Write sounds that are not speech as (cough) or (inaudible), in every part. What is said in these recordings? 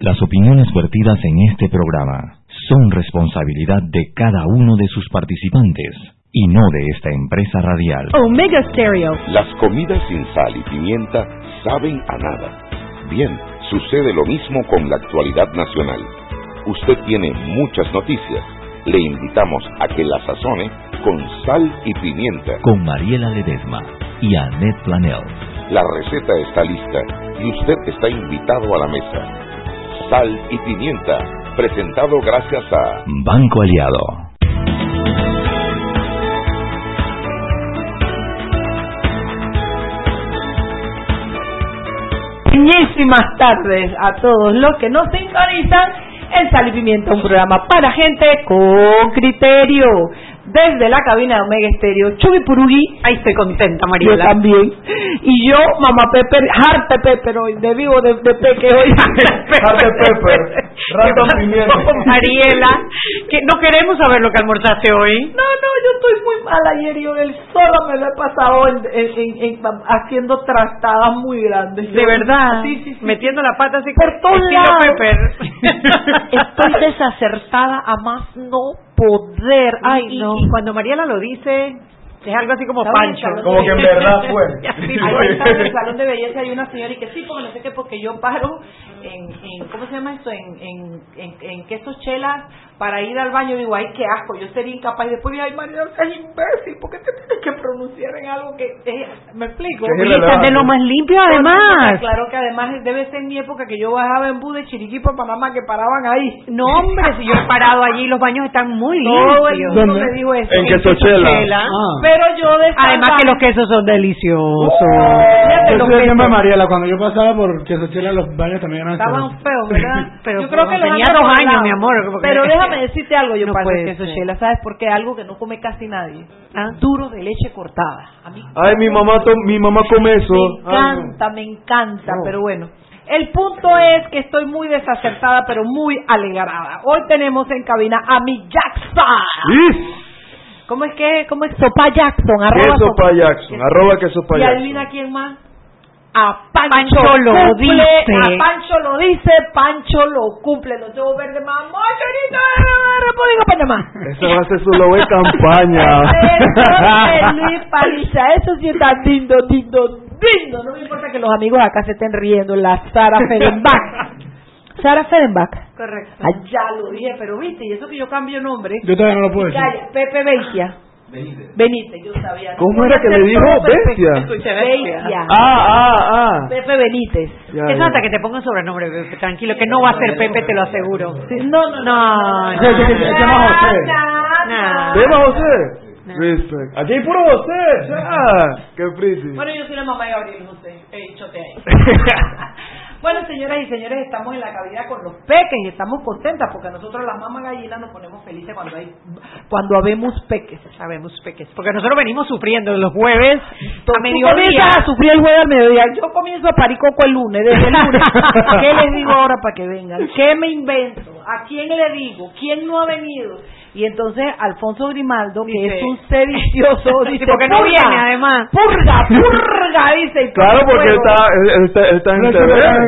Las opiniones vertidas en este programa son responsabilidad de cada uno de sus participantes y no de esta empresa radial. Omega Stereo. Las comidas sin sal y pimienta saben a nada. Bien, sucede lo mismo con la actualidad nacional. Usted tiene muchas noticias. Le invitamos a que la sazone con sal y pimienta. Con Mariela Ledesma y Annette Planel. La receta está lista y usted está invitado a la mesa. Sal y pimienta, presentado gracias a Banco Aliado. Buenísimas tardes a todos los que nos sintonizan en Sal y Pimienta, un programa para gente con criterio. Desde la cabina de Omega Estéreo, Chubi Purugui. Ahí estoy contenta, Mariela. Yo también. Y yo, Mamá Pepper, Harte Pepper hoy, de vivo de, de peque hoy. (laughs) Harte Pepper, Random Pimienta. Mariela, que no queremos saber lo que almorzaste hoy. No, no, yo estoy muy mal ayer y hoy el me lo he pasado en, en, en, haciendo trastadas muy grandes. De verdad. Sí, sí, sí. Metiendo la pata así por todos lados. Pepper. (laughs) Estoy desacertada a más no poder. Ay, y, no. y cuando Mariela lo dice, es algo así como Pancho. Como que en verdad (laughs) fue. Está en el salón de belleza hay una señora y que sí, porque no sé qué, porque yo paro en, en ¿cómo se llama esto? En, en, en, en quesos chelas para ir al baño. Digo, ay, qué asco, yo sería incapaz. Y después digo, ay, María, es imbécil, ¿por qué te tienes que pronunciar en algo que es, me explico? Es de lo más limpio además. Claro que además debe ser en mi época que yo bajaba en bus de Chiriquí para Panamá que paraban ahí. No, hombre, si yo he parado allí, los baños están muy Todo el limpios. mundo me dijo eso. En Quesochela. Quesochela. Ah. Pero yo de Además que los quesos son deliciosos. Fíjate, Yo quesos Mariela, cuando yo pasaba por Quesochela los baños también eran estaban feos, ¿verdad? (laughs) Pero yo creo que los tenía han dos años, mi amor, porque- Pero (laughs) déjame decirte algo, yo No paso puede queso ser. chela, ¿sabes por qué? Algo que no come casi nadie. Ah. Duro de leche cortada. A mí Ay, mi mamá, to- mi mamá come eso. me Ay, no. encanta, me encanta, No. pero bueno. El punto es que estoy muy desacertada, pero muy alegrada. Hoy tenemos en cabina a mi Jackson. ¿Cómo es que? ¿Cómo es? Sopa Jackson. Arroba Queso Sopa- pa' Jackson, arroba queso pa' Y Jackson. adivina quién más. A Pancho, Pancho lo cumple, dice. A Pancho lo dice, Pancho lo cumple. Los ojos verdes más mocherita de República Panamá. Esa va a ser su logo de campaña. Eso es Luis Paliza. Eso sí está lindo, lindo, lindo. No me importa que los amigos acá se estén riendo. La Sara Fedenbach. (laughs) Sara Fedenbach. Correcto. Allá lo dije, pero viste, y eso que yo cambio nombre. Yo todavía no lo puedo decir. Calla, Pepe Beitia. Benítez, yo sabía. ¿Cómo era que le dijo bestia? Escucha, Beitia. Ah, ah, ah. Pepe Benítez. Ya, Es ya. hasta que te pongan sobrenombre, Pepe, tranquilo, que no va a ser Pepe, te lo aseguro. Sí, no, no, No, Se- llama José. no. ¿Se llama José? Respect. Aquí hay puro José. Ah, qué pretty. Bueno, yo soy la mamá de Gabriel José. He dicho te ahí. (laughs) Bueno, señoras y señores, estamos en la cabina con los peques y estamos contentas porque nosotros las mamás gallinas nos ponemos felices cuando hay cuando habemos peques. Sabemos, peques. Porque nosotros venimos sufriendo los jueves a mediodía. a sufrir el jueves al mediodía. Yo comienzo a parir coco el lunes, desde el lunes. (laughs) ¿Qué les digo ahora para que vengan? ¿Qué me invento? ¿A quién le digo? ¿Quién no ha venido? Y entonces Alfonso Grimaldo, que Dice- es un sedicioso, (laughs) dice, porque no "Purga, viene, además". Purga, purga, dice. Claro, porque él está, él, está, él está en el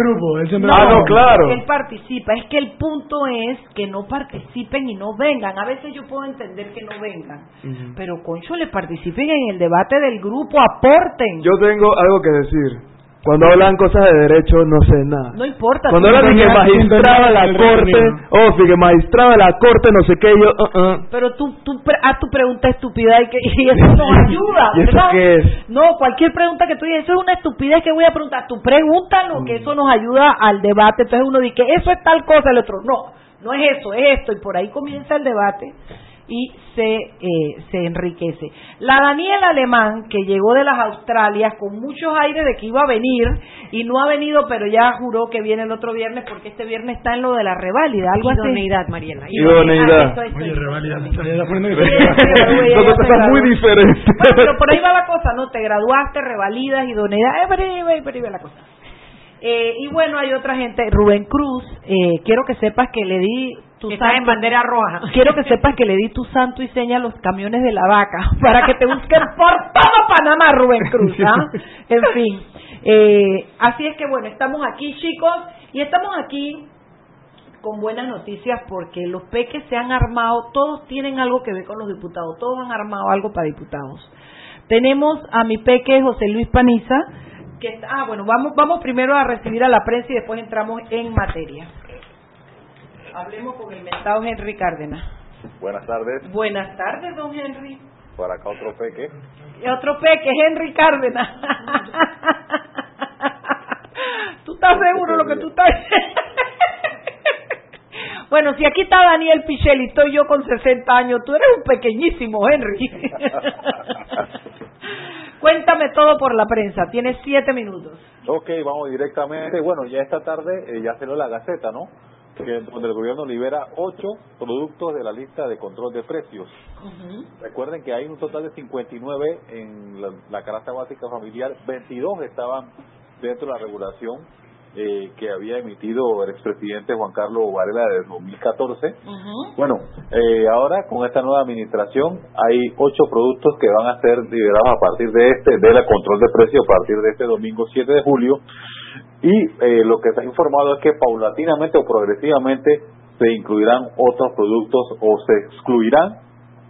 grupo, él siempre Ah, no, claro. Él participa. Es que el punto es que no participen y no vengan. A veces yo puedo entender que no vengan. Ujú. Pero, concho, le participen en el debate del grupo, aporten. Yo tengo algo que decir. Cuando hablan cosas de derecho, no sé nada. no importa. Cuando hablan de que magistrado de la corte, oh, que magistrado de la corte, no sé qué, yo, uh, uh. Pero tú, tú haz tu pregunta estúpida y, que, (laughs) y eso nos (laughs) ayuda, ¿Y eso ¿verdad? qué es? No, cualquier pregunta que tú digas, eso es una estupidez que voy a preguntar. Tú pregúntalo, Mm. que eso nos ayuda al debate. Entonces uno dice eso es tal cosa, el otro no, no es eso, es esto. Y por ahí comienza el debate y se, eh, se enriquece. La Daniela Alemán, que llegó de las Australias con muchos aires de que iba a venir y no ha venido, pero ya juró que viene el otro viernes porque este viernes está en lo de la reválida, algo así. Idoneidad, Mariela. Idoneidad. Ah, Oye, dos (laughs) se cosas muy diferentes. Bueno, pero por ahí va la cosa, ¿no? Te graduaste, revalidas, idoneidad, eh, por ahí va, por ahí va la cosa. Eh, y bueno, hay otra gente, Rubén Cruz, eh, quiero que sepas que le di tu en bandera roja. (laughs) Quiero que sepas que le di tu santo y seña a los camiones de la vaca (laughs) para que te busquen por todo Panamá, Rubén Cruz. ¿ah? (laughs) En fin. Eh, así es que bueno, estamos aquí, chicos, y estamos aquí con buenas noticias porque los peques se han armado, todos tienen algo que ver con los diputados, todos han armado algo para diputados. Tenemos a mi peque José Luis Paniza, que está, ah, bueno, vamos, vamos primero a recibir a la prensa y después entramos en materia. Hablemos con el mentado Henry Cárdenas. Buenas tardes. Buenas tardes, don Henry. Por acá otro peque. Y otro peque, Henry Cárdenas. (laughs) ¿Tú estás seguro lo que tú estás (laughs) Bueno, si aquí está Daniel Pichel y estoy yo con 60 años, tú eres un pequeñísimo, Henry. (laughs) Cuéntame todo por la prensa, tienes siete minutos. Ok, vamos directamente. Bueno, ya esta tarde eh, ya salió la Gaceta, ¿no? Que, donde el gobierno libera ocho productos de la lista de control de precios. Recuerden que hay un total de 59 en la, la canasta básica familiar, 22 estaban dentro de la regulación eh, que había emitido el expresidente Juan Carlos Varela de 2014. Bueno, eh, ahora con esta nueva administración hay ocho productos que van a ser liberados a partir de este, de la control de precios a partir de este domingo 7 de julio. Y eh, lo que se ha informado es que paulatinamente o progresivamente se incluirán otros productos o se excluirán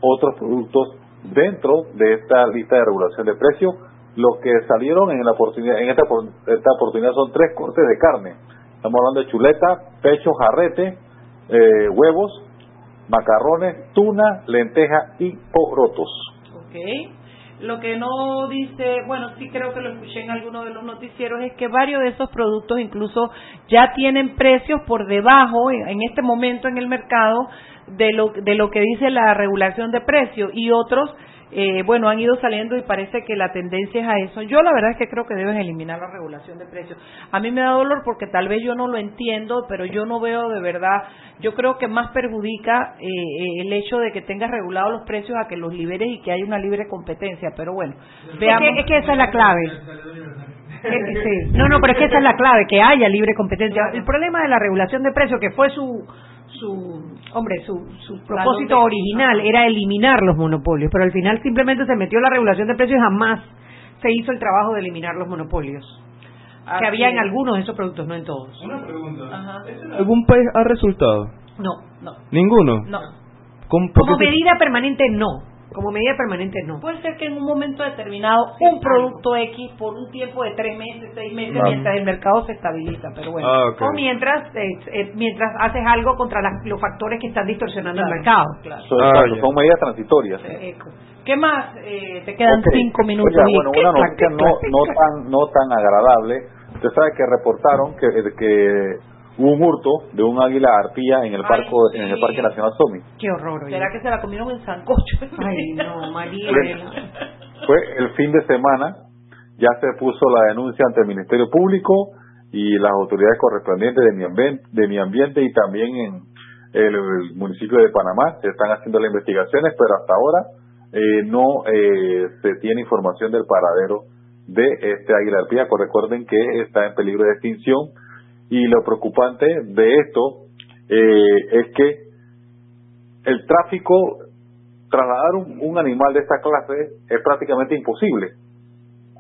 otros productos dentro de esta lista de regulación de precios los que salieron en la esta oportunidad son tres cortes de carne. Estamos hablando de chuleta pecho jarrete eh, huevos macarrones tuna lenteja y porotos. Okay lo que no dice, bueno, sí creo que lo escuché en alguno de los noticieros, es que varios de esos productos incluso ya tienen precios por debajo en este momento en el mercado de lo, de lo que dice la regulación de precios y otros eh, bueno, han ido saliendo y parece que la tendencia es a eso. Yo la verdad es que creo que deben eliminar la regulación de precios. A mí me da dolor porque tal vez yo no lo entiendo, pero yo no veo de verdad, yo creo que más perjudica eh, eh, el hecho de que tengas regulados los precios a que los liberes y que haya una libre competencia. Pero bueno, veamos. Es que, esa es la clave. No, no, pero es que esa es la clave, que haya libre competencia. El problema de la regulación de precios, que fue su su hombre su, su propósito original era eliminar los monopolios pero al final simplemente se metió la regulación de precios y jamás se hizo el trabajo de eliminar los monopolios que había en algunos de esos productos no en todos. Una pregunta. Algún país ha resultado no no. Ninguno no. Como medida permanente no como medida permanente no. Puede ser que en un momento determinado un producto X por un tiempo de tres meses, seis meses, mientras el mercado se estabiliza, pero bueno. Ah, o mientras eh, eh, mientras haces algo contra los factores que están distorsionando el mercado. Claro. Ah, son, medidas transitorias. ¿Qué más? Eh, te quedan cinco minutos. bueno, una noticia no, no, tan, no tan agradable. Usted sabe que reportaron que, que hubo un hurto de un águila arpía en el parque en el parque nacional Somi. Qué horror. ¿Será que se la comieron en sancocho? (laughs) Ay, no, María. Fue el fin de semana, ya se puso la denuncia ante el Ministerio Público y las autoridades correspondientes de mi ambiente, de mi ambiente y también en el, municipio de Panamá se están haciendo las investigaciones, pero hasta ahora eh, no eh, se tiene información del paradero de este águila arpía. Recuerden que está en peligro de extinción y lo preocupante de esto eh, es que el tráfico, trasladar un, animal de esta clase es prácticamente imposible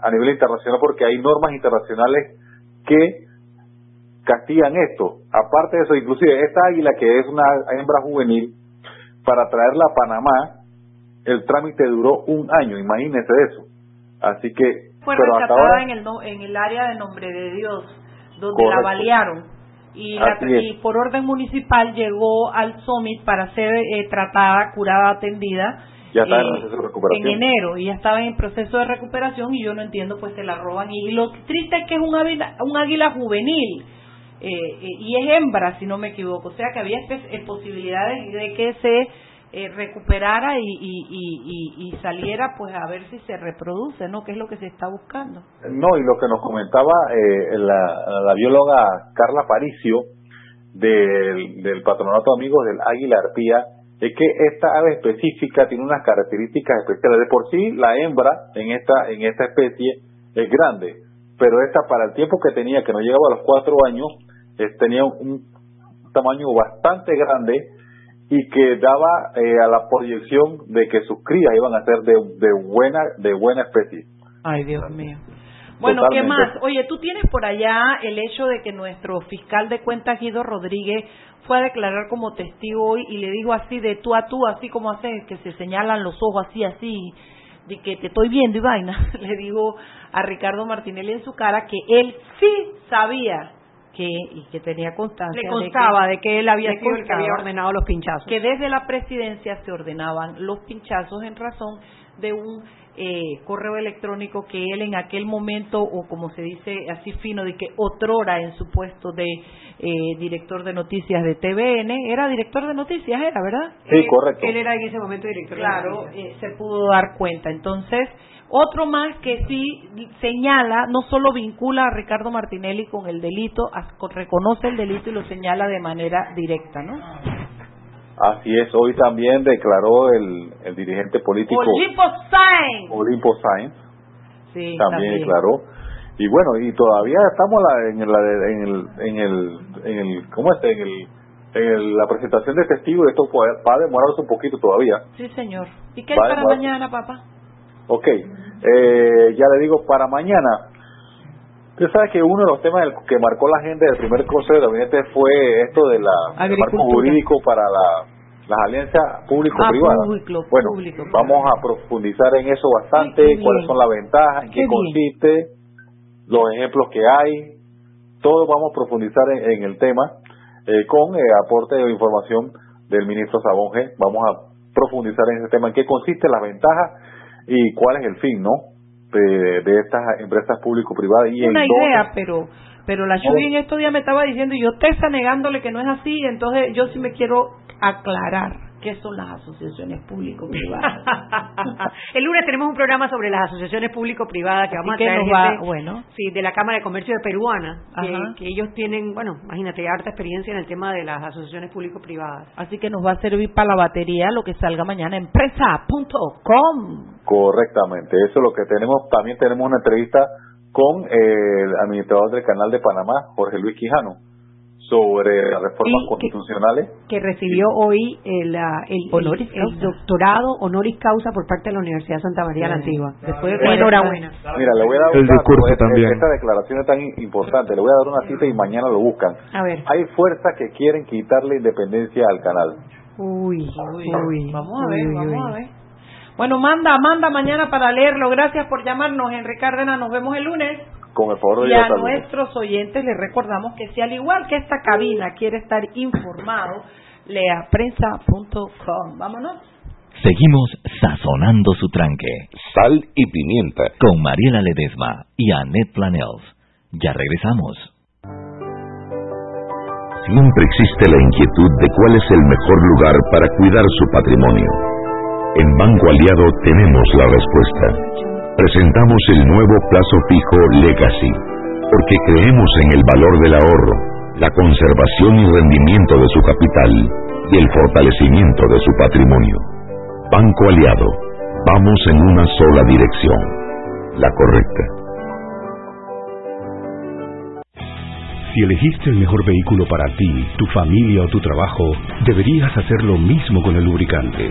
a nivel internacional porque hay normas internacionales que castigan esto. Aparte de eso, inclusive esta águila que es una hembra juvenil, para traerla a Panamá, el trámite duró un año, imagínense eso. Así que... Fue rescatada en, el, en el área de Nombre de Dios donde la balearon. Y, por orden municipal llegó al Summit para ser eh, tratada, curada, atendida. Ya está en eh, proceso de recuperación. En enero, y ya estaba en proceso de recuperación y yo no entiendo, pues se la roban. Y, lo triste es que es un águila, un águila juvenil. Eh, y es hembra, si no me equivoco. O sea que había posibilidades de que se eh, recuperara y, y, y, saliera pues a ver si se reproduce, ¿no? ¿Qué es lo que se está buscando? No, y lo que nos comentaba eh, la, la, bióloga Carla Paricio del, del Patronato Amigos del Águila Arpía es que esta ave específica tiene unas características especiales. De por sí, la hembra en esta, en esta especie es grande, pero esta para el tiempo que tenía, que no llegaba a los cuatro años, tenía un tamaño bastante grande y que daba eh, a la proyección de que sus crías iban a ser de, de buena de buena especie. Ay, Dios mío. Bueno, ¿qué más? Oye, tú tienes por allá el hecho de que nuestro fiscal de cuentas, Guido Rodríguez, fue a declarar como testigo hoy y le dijo así de tú a tú, así como hace que se señalan los ojos así, así, de que te estoy viendo y vaina. (laughs) Le dijo a Ricardo Martinelli en su cara que él sí sabía que y que tenía constancia le constaba de que, él había sido el que había ordenado los pinchazos que desde la presidencia se ordenaban los pinchazos en razón de un eh, correo electrónico que él en aquel momento, o como se dice así fino, de que otrora en su puesto de eh, director de noticias de TVN, era director de noticias, era, ¿verdad? Sí, correcto. Él era en ese momento director claro, eh, se pudo dar cuenta. Entonces, otro más que sí señala, no solo vincula a Ricardo Martinelli con el delito, reconoce el delito y lo señala de manera directa, ¿no? Así es, hoy también declaró el, el dirigente político Olimpo Sainz. Olimpo Sainz. Sí, también, declaró. Y bueno, y todavía estamos en, la, en, el, en, el, en el, ¿cómo es? En, el, en la presentación de testigos, esto va a demorarse un poquito todavía. Sí, señor. ¿Y qué es para mañana, papá? Ok, eh, ya le digo, para mañana, Usted sabe que uno de los temas que marcó la agenda del primer Consejo de Gabinete fue esto de la marco jurídico para la, las alianzas público-privadas. Ah, bueno, vamos a profundizar en eso bastante, cuáles son las ventajas, en qué, consiste, los ejemplos que hay, todo vamos a profundizar en, el tema eh, con el aporte de información del ministro Sabonge. Vamos a profundizar en ese tema, en qué consiste, las ventajas y cuál es el fin, ¿no? de, estas empresas público-privadas. y Una idea, pero pero la Chuy en estos días me estaba diciendo, y yo te está negándole que no es así, entonces yo sí me quiero aclarar qué son las asociaciones público-privadas. (laughs) el lunes tenemos un programa sobre las asociaciones público-privadas que vamos a traer bueno. sí, de la Cámara de Comercio de Peruana, que, ellos tienen, bueno, imagínate, harta experiencia en el tema de las asociaciones público-privadas. Así que nos va a servir para la batería lo que salga mañana empresa.com. Correctamente, eso es lo que tenemos. También tenemos una entrevista con el administrador del canal de Panamá, Jorge Luis Quijano sobre las reformas constitucionales. Que, recibió hoy el, el, doctorado honoris causa por parte de la Universidad de Santa María la Antigua. Después de enhorabuena. Mira, le voy a dar el discurso también. Esta declaración es tan importante. Le voy a dar una cita y mañana lo buscan. A ver. Hay fuerzas que quieren quitarle independencia al canal. Uy, uy, Vamos a ver, vamos a ver. Bueno, manda, manda mañana para leerlo. Gracias por llamarnos, Henry Cárdenas. Nos vemos el lunes. Con el favor de y a nuestros oyentes les recordamos que si al igual que esta cabina quiere estar informado, lea prensa.com. Vámonos. Seguimos sazonando su tranque. Sal y pimienta. Con Mariela Ledesma y Annette Planels. Ya regresamos. Siempre existe la inquietud de cuál es el mejor lugar para cuidar su patrimonio. En Banco Aliado tenemos la respuesta presentamos el nuevo plazo fijo Legacy, porque creemos en el valor del ahorro, la conservación y rendimiento de su capital y el fortalecimiento de su patrimonio. Banco Aliado, vamos en una sola dirección, la correcta. Si elegiste el mejor vehículo para ti, tu familia o tu trabajo, deberías hacer lo mismo con el lubricante.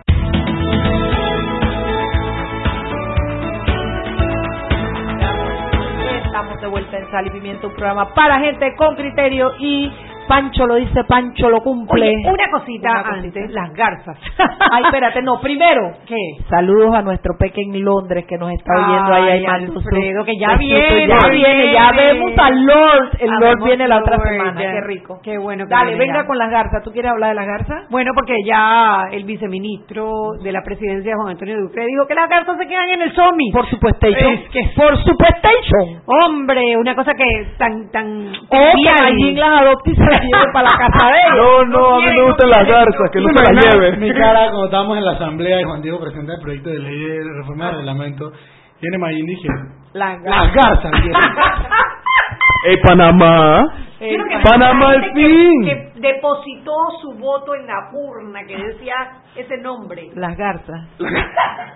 Sal un programa para gente con criterio y Pancho lo dice, Pancho lo cumple. Oye, una cosita Una cosita. antes, las garzas. (laughs) Ay, espérate, no, primero, ¿Qué? saludos a nuestro peque en Londres que nos está oyendo en Mantusu. Alfredo, que ya viene, ya viene, ya vemos al Lord, el Lord viene la otra Lord, semana, ya. qué rico. Qué bueno que Dale, venga ya. con las garzas, ¿tú quieres hablar de las garzas? Bueno, porque ya el viceministro de la presidencia, Juan Antonio Duque, dijo que las garzas se quedan en el SOMI. Por supuesto, Es que- por supuesto, Hombre, una cosa que tan, tan... o que las adopte y se las lleve para la casa de ella. No, no, a mí me gustan las garzas, que no se las lleve. Mi cara, cuando estábamos en la asamblea y Juan Diego presenta el proyecto de ley de reforma del reglamento, viene Mayín y dije, Las las garzas. ¡Ey, (laughs) Panamá! Que Panamá al gente que- fin. Que, depositó su voto en la urna que decía ese nombre. Las garzas.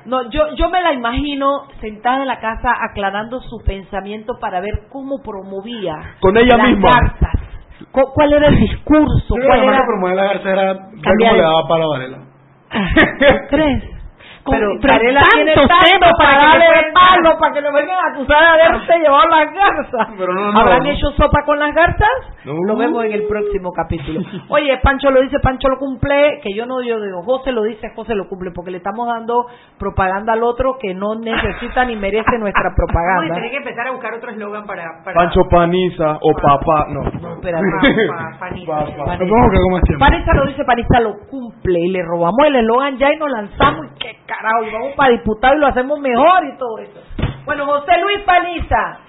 No, yo, yo me la imagino sentada en la casa aclarando su pensamiento para ver cómo promovía Con ella las misma. garzas. Cu- ¿Cuál era el discurso? Yo creo ¿Cuál que más era? promover las garzas era Cambiar cómo el- le daba palo a Varela. ¿Tú crees? Pero, pero Varela tiene tanto para darle le de palo para que lo vengan a acusar de haberse llevado las garzas. Pero no, no. ¿Habrán hecho sopa con las garzas? No. Lo vemos en el próximo capítulo. (laughs) Oye, Pancho lo dice, Pancho lo cumple, que yo no yo digo, José lo dice, José lo cumple, porque le estamos dando propaganda al otro que no necesita ni merece nuestra (laughs) propaganda. tener que empezar a buscar otro eslogan para, para... Pancho Paniza o Papá. No. No, espérate. Pa- pa- panita. Papá. Nos vamos a buscar como es tiempo. Panista lo dice, Panista lo cumple y le robamos el eslogan ya y nos lanzamos y qué carajo, y vamos para diputado y lo hacemos mejor y todo eso. Bueno, José Luis Panista,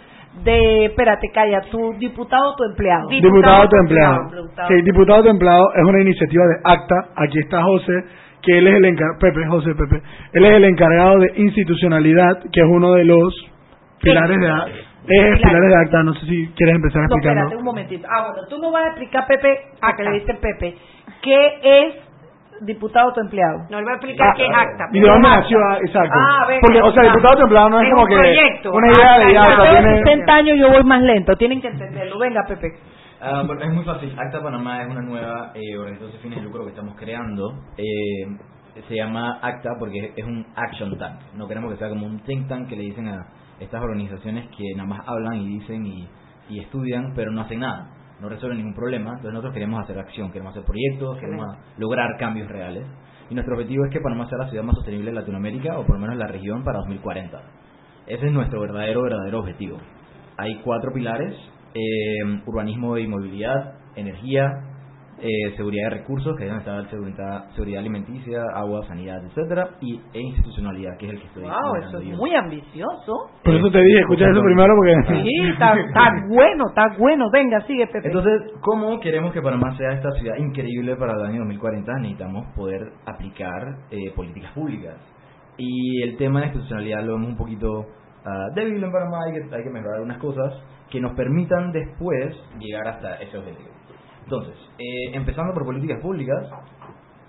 de, espérate, calla, tu diputado o tu empleado. Diputado tu empleado. Diputado. Sí, diputado tu empleado es una iniciativa de ACTA. Aquí está José, que él es el encargado, Pepe, José Pepe. Él es el encargado de institucionalidad, que es uno de los pilares de ACTA. Es pilares de ACTA, no sé si quieres empezar No, explicando. espérate un momentito. Ah, bueno, tú no vas a explicar, Pepe, a que le dice Pepe, ¿qué es diputado o tu empleado? No le voy a explicar qué es acta. ¿Y de dónde nació? acta. Exacto. Ah, venga, Porque, o sea, diputado tu empleado no es, Es como un que proyecto. una idea de Acta, ya, o sea, Yo tengo tiene... 60 años, yo voy más lento, tienen que entenderlo. Venga, Pepe. Ah, bueno, es muy fácil. Acta Panamá es una nueva eh, organización sin fines de lucro que estamos creando. Eh, se llama Acta porque es un action tank. No queremos que sea como un think tank que le dicen a estas organizaciones que nada más hablan y dicen y, y estudian, pero no hacen nada. No resuelven ningún problema. Entonces nosotros queremos hacer acción, queremos hacer proyectos, queremos lograr cambios reales. Y nuestro objetivo es que Panamá sea la ciudad más sostenible de Latinoamérica o por lo menos la región para 2040. Ese es nuestro verdadero, verdadero objetivo. Hay cuatro pilares, eh, urbanismo y movilidad, energía, eh, seguridad de recursos, que deben estar seguridad, seguridad alimenticia, agua, sanidad, etcétera, y e institucionalidad, que es el que estoy Wow, eso es yo. muy ambicioso. Por eso te dije, escucha eso primero porque... Sí, está, está bueno, está bueno. Venga, sigue, Pepe. Entonces, ¿cómo queremos que Panamá sea esta ciudad increíble para el año 2040? Necesitamos poder aplicar eh, políticas públicas. Y el tema de la institucionalidad lo vemos un poquito ah, débil en Panamá, hay que, hay que mejorar algunas cosas que nos permitan después llegar hasta ese objetivo. Entonces, eh, empezando por políticas públicas,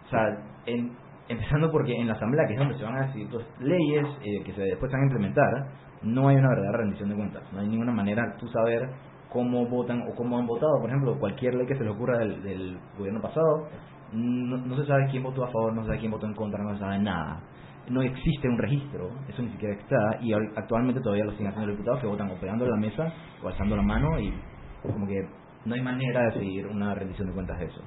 o sea, en- empezando porque en la Asamblea, que es donde se van a decidir todas leyes eh, que se después van a implementar, no hay una verdadera rendición de cuentas. No hay ninguna manera tú saber cómo votan o cómo han votado. Por ejemplo, cualquier ley que se le ocurra del, del gobierno pasado, no, no se sabe quién votó a favor, no se sabe quién votó en contra, no se sabe nada. No existe un registro, eso ni siquiera está, y actualmente todavía lo siguen haciendo los diputados que votan o pegando la mesa o alzando la mano, y como que no hay manera de seguir una rendición de cuentas de eso.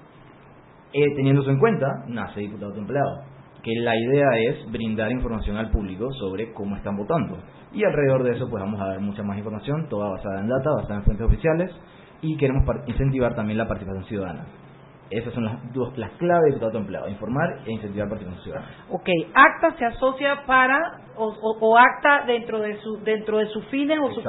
Eh, teniendo eso en cuenta, nace diputado empleado. que la idea es brindar información al público sobre cómo están votando. Y alrededor de eso pues vamos a dar mucha más información, toda basada en data, basada en fuentes oficiales y queremos incentivar también la participación ciudadana. Esas son las dos las claves de diputado empleado, informar e incentivar la participación ciudadana. Ok, ACTA se asocia para o, o, ACTA dentro de su dentro de sus fines o su,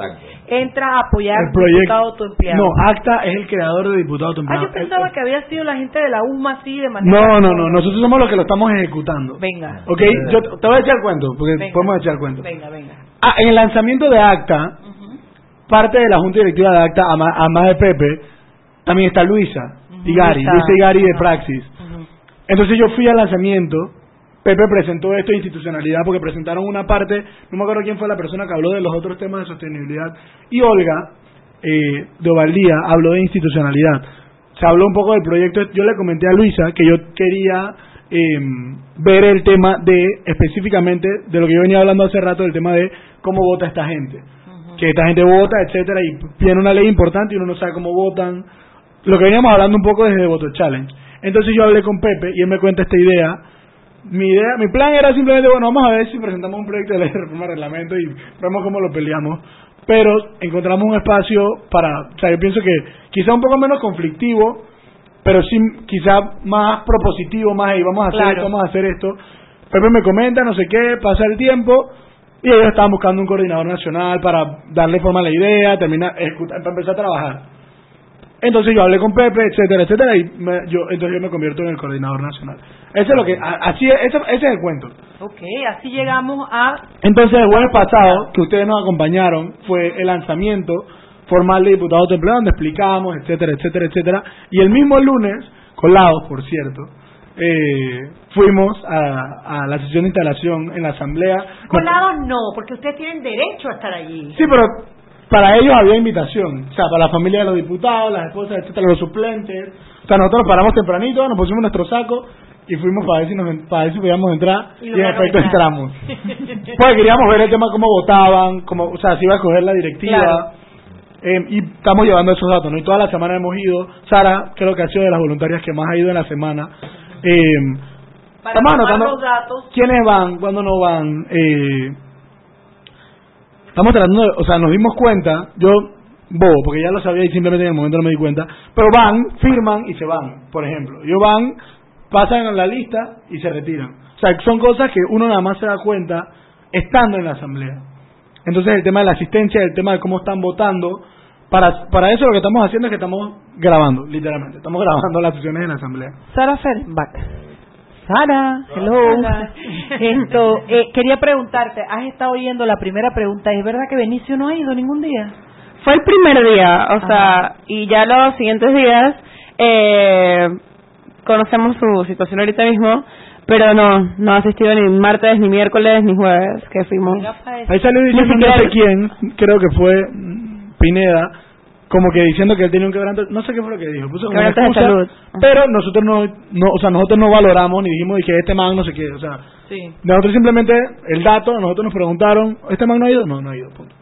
entra a apoyar el proyecto, diputado autoempleado. No, ACTA es el creador de diputado autoempleado. Ah, yo pensaba que había sido la gente de la UMA así de manera No, no, no, nosotros somos los que lo estamos ejecutando. Venga. Ok, yo te voy a echar el cuento, porque podemos echar el cuento. Venga, venga. Ah, en el lanzamiento de ACTA, parte de la Junta Directiva de ACTA, a más de Pepe, también está Luisa Igari, Luisa Igari de Praxis. Entonces yo fui al lanzamiento, Pepe presentó esto de institucionalidad porque presentaron una parte, no me acuerdo quién fue la persona que habló de los otros temas de sostenibilidad, y Olga eh, de Ovaldía habló de institucionalidad. Se habló un poco del proyecto, yo le comenté a Luisa que yo quería em, ver el tema de, específicamente, de lo que yo venía hablando hace rato, del tema de cómo vota esta gente. Que esta gente vota, etcétera, y tiene una ley importante y uno no sabe cómo votan, lo que veníamos hablando un poco desde Voto Challenge. Entonces yo hablé con Pepe y él me cuenta esta idea. Mi idea, mi plan era simplemente, bueno, vamos a ver si presentamos un proyecto de ley de reforma de reglamento y vemos cómo lo peleamos. Pero encontramos un espacio para, o sea, yo pienso que quizá un poco menos conflictivo, pero sí quizá más propositivo, más ahí, vamos a hacer esto, vamos a hacer esto. Pepe me comenta, no sé qué, pasa el tiempo, y ellos estaban buscando un coordinador nacional para darle forma a la idea, terminar, ejecutar, para empezar a trabajar. Entonces yo hablé con Pepe, etcétera, etcétera, y yo entonces yo me convierto en el coordinador nacional. Ese es lo que, así ese, es el cuento. Ok, así llegamos a... Entonces el jueves pasado, que ustedes nos acompañaron, fue el lanzamiento formal de diputados de empleo, donde explicamos, etcétera, etcétera, etcétera, y el mismo lunes, colados, por cierto, eh, fuimos a, a, la sesión de instalación en la asamblea. Colados no, porque ustedes tienen derecho a estar allí. Sí, pero para ellos había invitación, o sea, para la familia de los diputados, las esposas, etcétera, los suplentes. O sea, nosotros paramos tempranito, nos pusimos nuestro saco y fuimos para ver si, nos, para ver si podíamos entrar y, en efecto entramos. (laughs) pues queríamos ver el tema, cómo votaban, cómo, o sea, si iba a escoger la directiva. Eh, y estamos llevando esos datos, ¿no? Y toda la semana hemos ido. Sara, creo que ha sido de las voluntarias que más ha ido en la semana. Eh, para estamos anotando los datos. quiénes van, cuándo no van. Eh, estamos tratando, de, o sea, nos dimos cuenta, yo bobo, porque ya lo sabía y simplemente en el momento no me di cuenta, pero van, firman y se van, por ejemplo. Ellos van, pasan en la lista y se retiran. O sea, son cosas que uno nada más se da cuenta estando en la asamblea. Entonces el tema de la asistencia, el tema de cómo están votando, para, para eso lo que estamos haciendo es que estamos grabando, literalmente. Estamos grabando las sesiones en la asamblea. Sara Ferenbach. Sara, hello. (laughs) Esto, eh, quería preguntarte, has estado oyendo la primera pregunta, ¿es verdad que Benicio no ha ido ningún día? Fue el primer día, o sea, y ya los siguientes días eh, conocemos su situación ahorita mismo, pero no, no ha asistido ni martes, ni miércoles, ni jueves, que fuimos. Ahí salió diciendo no sé quién, creo que fue Pineda, como que diciendo que él tenía un quebranto, no sé qué fue lo que dijo, puso como excusa, salud. pero nosotros no, no, o sea, nosotros no valoramos ni dijimos que este man no sé qué, o sea, sí. nosotros simplemente el dato, nosotros nos preguntaron, ¿este man no ha ido? No, no ha ido, punto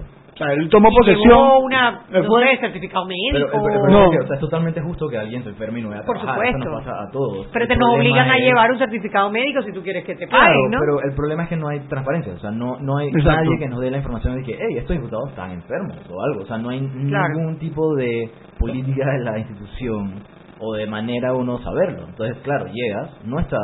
sea, él tomó posesión. una, fue certificado médico. Pero, no. o sea, es totalmente justo que alguien se enferme y no vaya a Por supuesto. Eso no pasa a todos. Pero te nos obligan a llevar un certificado médico si tú quieres que te paguen, ¿no? pero el problema es que no hay transparencia. O sea, no, no hay nadie que nos dé la información de que, hey, estos diputados están enfermos o algo. O sea, no hay ningún tipo de política de la institución o de manera uno saberlo. Entonces, claro, llegas, no está,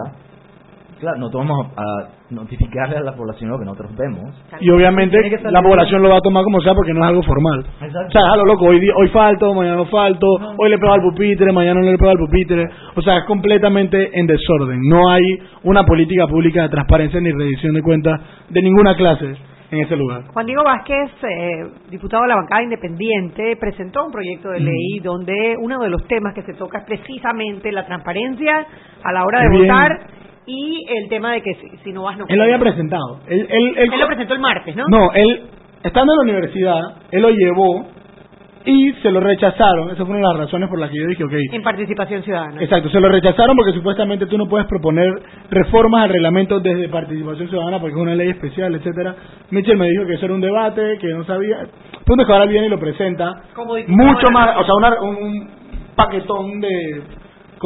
claro, no vamos a notificarle a la población lo que nosotros vemos. Y obviamente la población lo va a tomar como sea porque no es algo formal. O sea, es loco, hoy, hoy falto, mañana no falto, hoy le pego al pupitre, mañana no le pego al pupitre. O sea, es completamente en desorden. No hay una política pública de transparencia ni rendición de cuentas de ninguna clase en ese lugar. Juan Diego Vázquez, eh, diputado de la bancada independiente, presentó un proyecto de ley donde uno de los temas que se toca es precisamente la transparencia a la hora de votar y el tema de que si, no vas no él lo había presentado. Él, él, lo presentó el martes no no él estando en la universidad él lo llevó y se lo rechazaron. Esa fue una de las razones por las que yo dije ok. En participación ciudadana. Exacto se lo rechazaron porque supuestamente tú no puedes proponer reformas al reglamento desde participación ciudadana porque es una ley especial etcétera. Mitchell me dijo que eso era un debate que no sabía. Punto que ahora viene y lo presenta mucho más o sea un paquetón de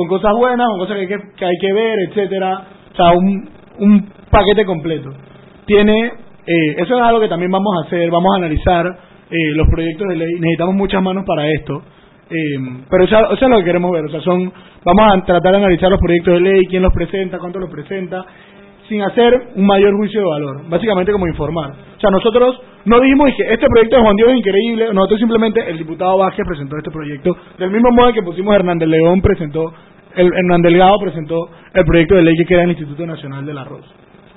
con cosas buenas, con cosas que hay que, que, hay que ver, etcétera. O sea, un, un paquete completo. Tiene, eh, eso es algo que también vamos a hacer, vamos a analizar eh, los proyectos de ley. Necesitamos muchas manos para esto. Eh, pero eso, eso es lo que queremos ver. O sea, son, vamos a tratar de analizar los proyectos de ley, quién los presenta, cuánto los presenta, sin hacer un mayor juicio de valor. Básicamente como informar. O sea, nosotros no dijimos que este proyecto de Juan Diego es increíble. Nosotros simplemente, el diputado Vázquez presentó este proyecto. Del mismo modo que pusimos Hernández León presentó, el Hernán Delgado presentó el proyecto de ley que crea el Instituto Nacional del Arroz.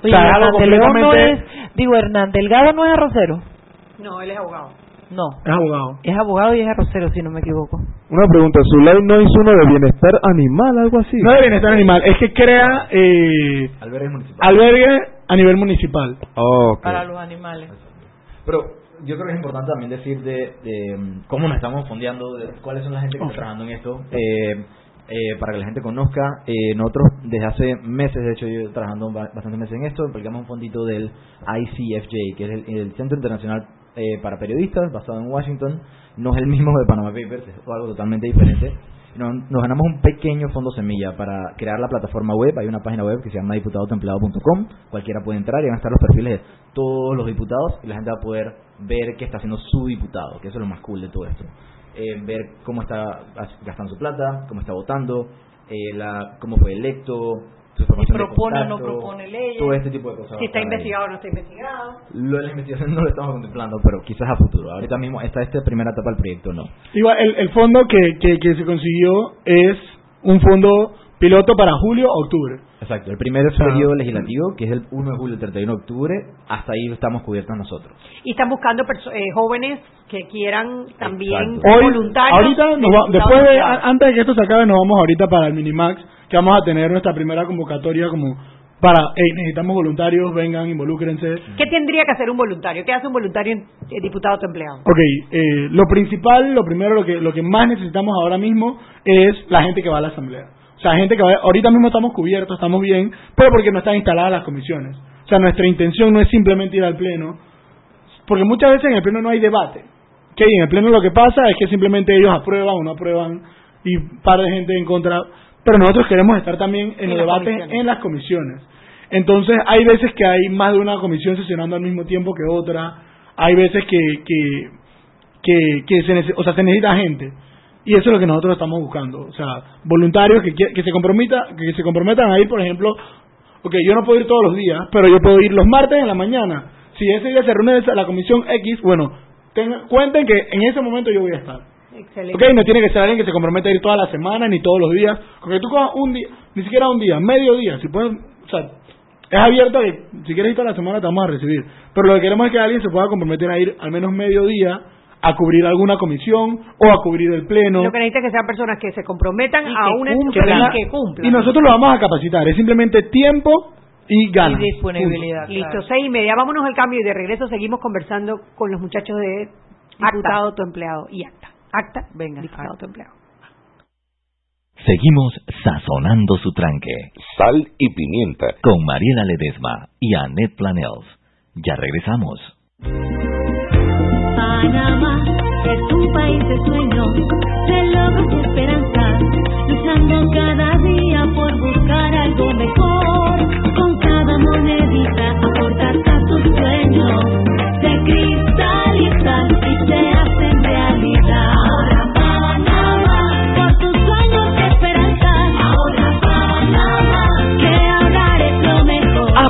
Oye, o sea, es algo Hernán Delgado no es, digo, Hernán Delgado no es arrocero. No, él es abogado. No. Es abogado. Es abogado y es arrocero, si no me equivoco. Una pregunta, ¿su ley no hizo uno de bienestar animal, algo así? No de bienestar animal, es que crea eh, Albergues municipales. albergue a nivel municipal. Para los animales. Pero yo creo que es importante también decir de, de, mm, cómo nos estamos fondeando, de cuáles son la gente que está trabajando en esto. Eh, eh, para que la gente conozca, eh, nosotros desde hace meses, de hecho yo trabajando ba- bastantes meses en esto, aplicamos un fondito del ICFJ, que es el, el Centro Internacional eh, para Periodistas, basado en Washington, no es el mismo de Panama Papers, es algo totalmente diferente. Nos, ganamos un pequeño fondo semilla para crear la plataforma web. Hay una página web que se llama diputadosempleado.com. Cualquiera puede entrar y van a estar los perfiles de todos los diputados y la gente va a poder ver qué está haciendo su diputado, que eso es lo más cool de todo esto. Eh, ver cómo está gastando su plata, cómo está votando, eh, la, cómo fue electo, de propone o no propone leyes. todo este tipo de cosas. Si está investigado o no está investigado. Lo de la investigación no lo estamos contemplando, pero quizás a futuro. Ahorita mismo, esta, esta primera etapa del proyecto no. Igual, el, el fondo que, que, que se consiguió es un fondo piloto para julio octubre. Exacto, el primer periodo legislativo, que es el 1 de julio al 31 de octubre, hasta ahí estamos cubiertos nosotros. Y están buscando perso- eh, jóvenes que quieran también Exacto. Hoy, voluntarios. ahorita, nos va- después de, antes de que esto se acabe, nos vamos ahorita para el Minimax, que vamos a tener nuestra primera convocatoria como para, hey, necesitamos voluntarios, vengan, involúcrense. ¿Qué tendría que hacer un voluntario? ¿Qué hace un voluntario eh, diputado o empleado? Ok, eh, lo principal, lo primero, lo que, lo que más necesitamos ahora mismo es la gente que va a la asamblea. O sea, gente que va, ahorita mismo estamos cubiertos, estamos bien, pero porque no están instaladas las comisiones. O sea, nuestra intención no es simplemente ir al pleno, porque muchas veces en el pleno no hay debate. Que en el pleno lo que pasa es que simplemente ellos aprueban o no aprueban y un par de gente en contra, pero nosotros queremos estar también en, debates comisiones. en las comisiones. Entonces, hay veces que hay más de una comisión sesionando al mismo tiempo que otra, hay veces que, que, que, que se, o sea, se necesita gente. Y eso es lo que nosotros estamos buscando. O sea, voluntarios que, que, se, comprometa, que se comprometan a ir, por ejemplo, ok, yo no puedo ir todos los días, pero yo puedo ir los martes en la mañana. Si ese día se reúne la comisión X, bueno, tengan- cuenten que en ese momento yo voy a estar. Excelente. Ok, no tiene que ser alguien que se comprometa a ir toda la semana ni todos los días. Porque tú cojas un día, ni siquiera un día, medio día. Si puedes, o sea, es abierto a que si quieres ir toda la semana te vamos a recibir. Pero lo que queremos es que alguien se pueda comprometer a ir al menos medio día a cubrir alguna comisión o a cubrir el pleno. Lo que necesita es que sean personas que se comprometan a una tenga- y que cumplan. y nosotros lo vamos a capacitar. Es simplemente tiempo y ganas. Y disponibilidad. Listo, seis y media. Vámonos al cambio y de regreso seguimos conversando con los muchachos de diputado, tu empleado y acta. Acta, venga, diputado, tu empleado. Seguimos sazonando su tranque. Sal y pimienta. Con Mariela Ledesma y Annette Planels. Ya regresamos. Panamá es un país de sueños, de logros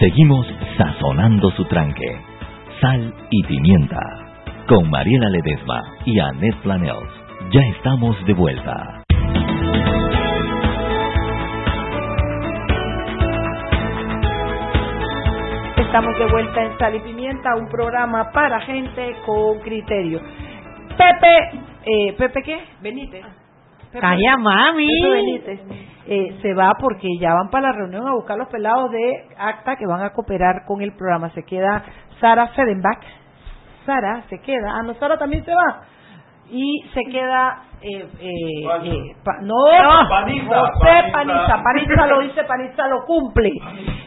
Seguimos sazonando su tranque. Sal y pimienta. Con Mariela Ledesma y Annette Planels. Ya estamos de vuelta. Estamos de vuelta en Sal y Pimienta, un programa para gente con criterio. Pepe, eh, ¿Pepe qué? Benítez. Calla, mami. Benítez. Eh, se va porque ya van para la reunión a buscar los pelados de acta que van a cooperar con el programa. Se queda Sara Fedenbach. Sara se queda. Ah, no, Sara también se va. Y se queda. Eh, eh, eh, pa- no, No, Paniza, José Paniza. Paniza. Lo dice, Paniza lo cumple.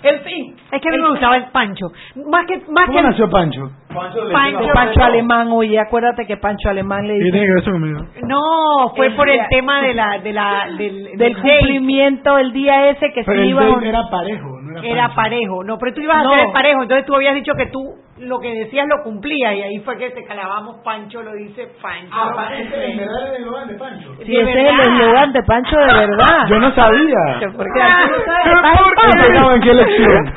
En fin. Es que a mí me gustaba el Pancho. Más que, más ¿Cómo que nació Pancho? Pancho, Pancho Alemán, oye, acuérdate que Pancho Alemán le ¿Qué dice tiene que ver eso conmigo? No, fue El por el tema de la, de la, (laughs) del, del del cumplimiento el día ese que Pero se el iba era parejo, no era Era Pancho. parejo, no, pero tú ibas a No. hacer el parejo, entonces tú habías dicho que tú lo que decías lo cumplías y ahí fue que te calabamos Pancho lo dice Pancho. Ah, lo cumple. de Pancho. Sí, ese es el eslogan de Pancho de verdad. Yo no sabía. En ¿Por qué? ¿En qué elección?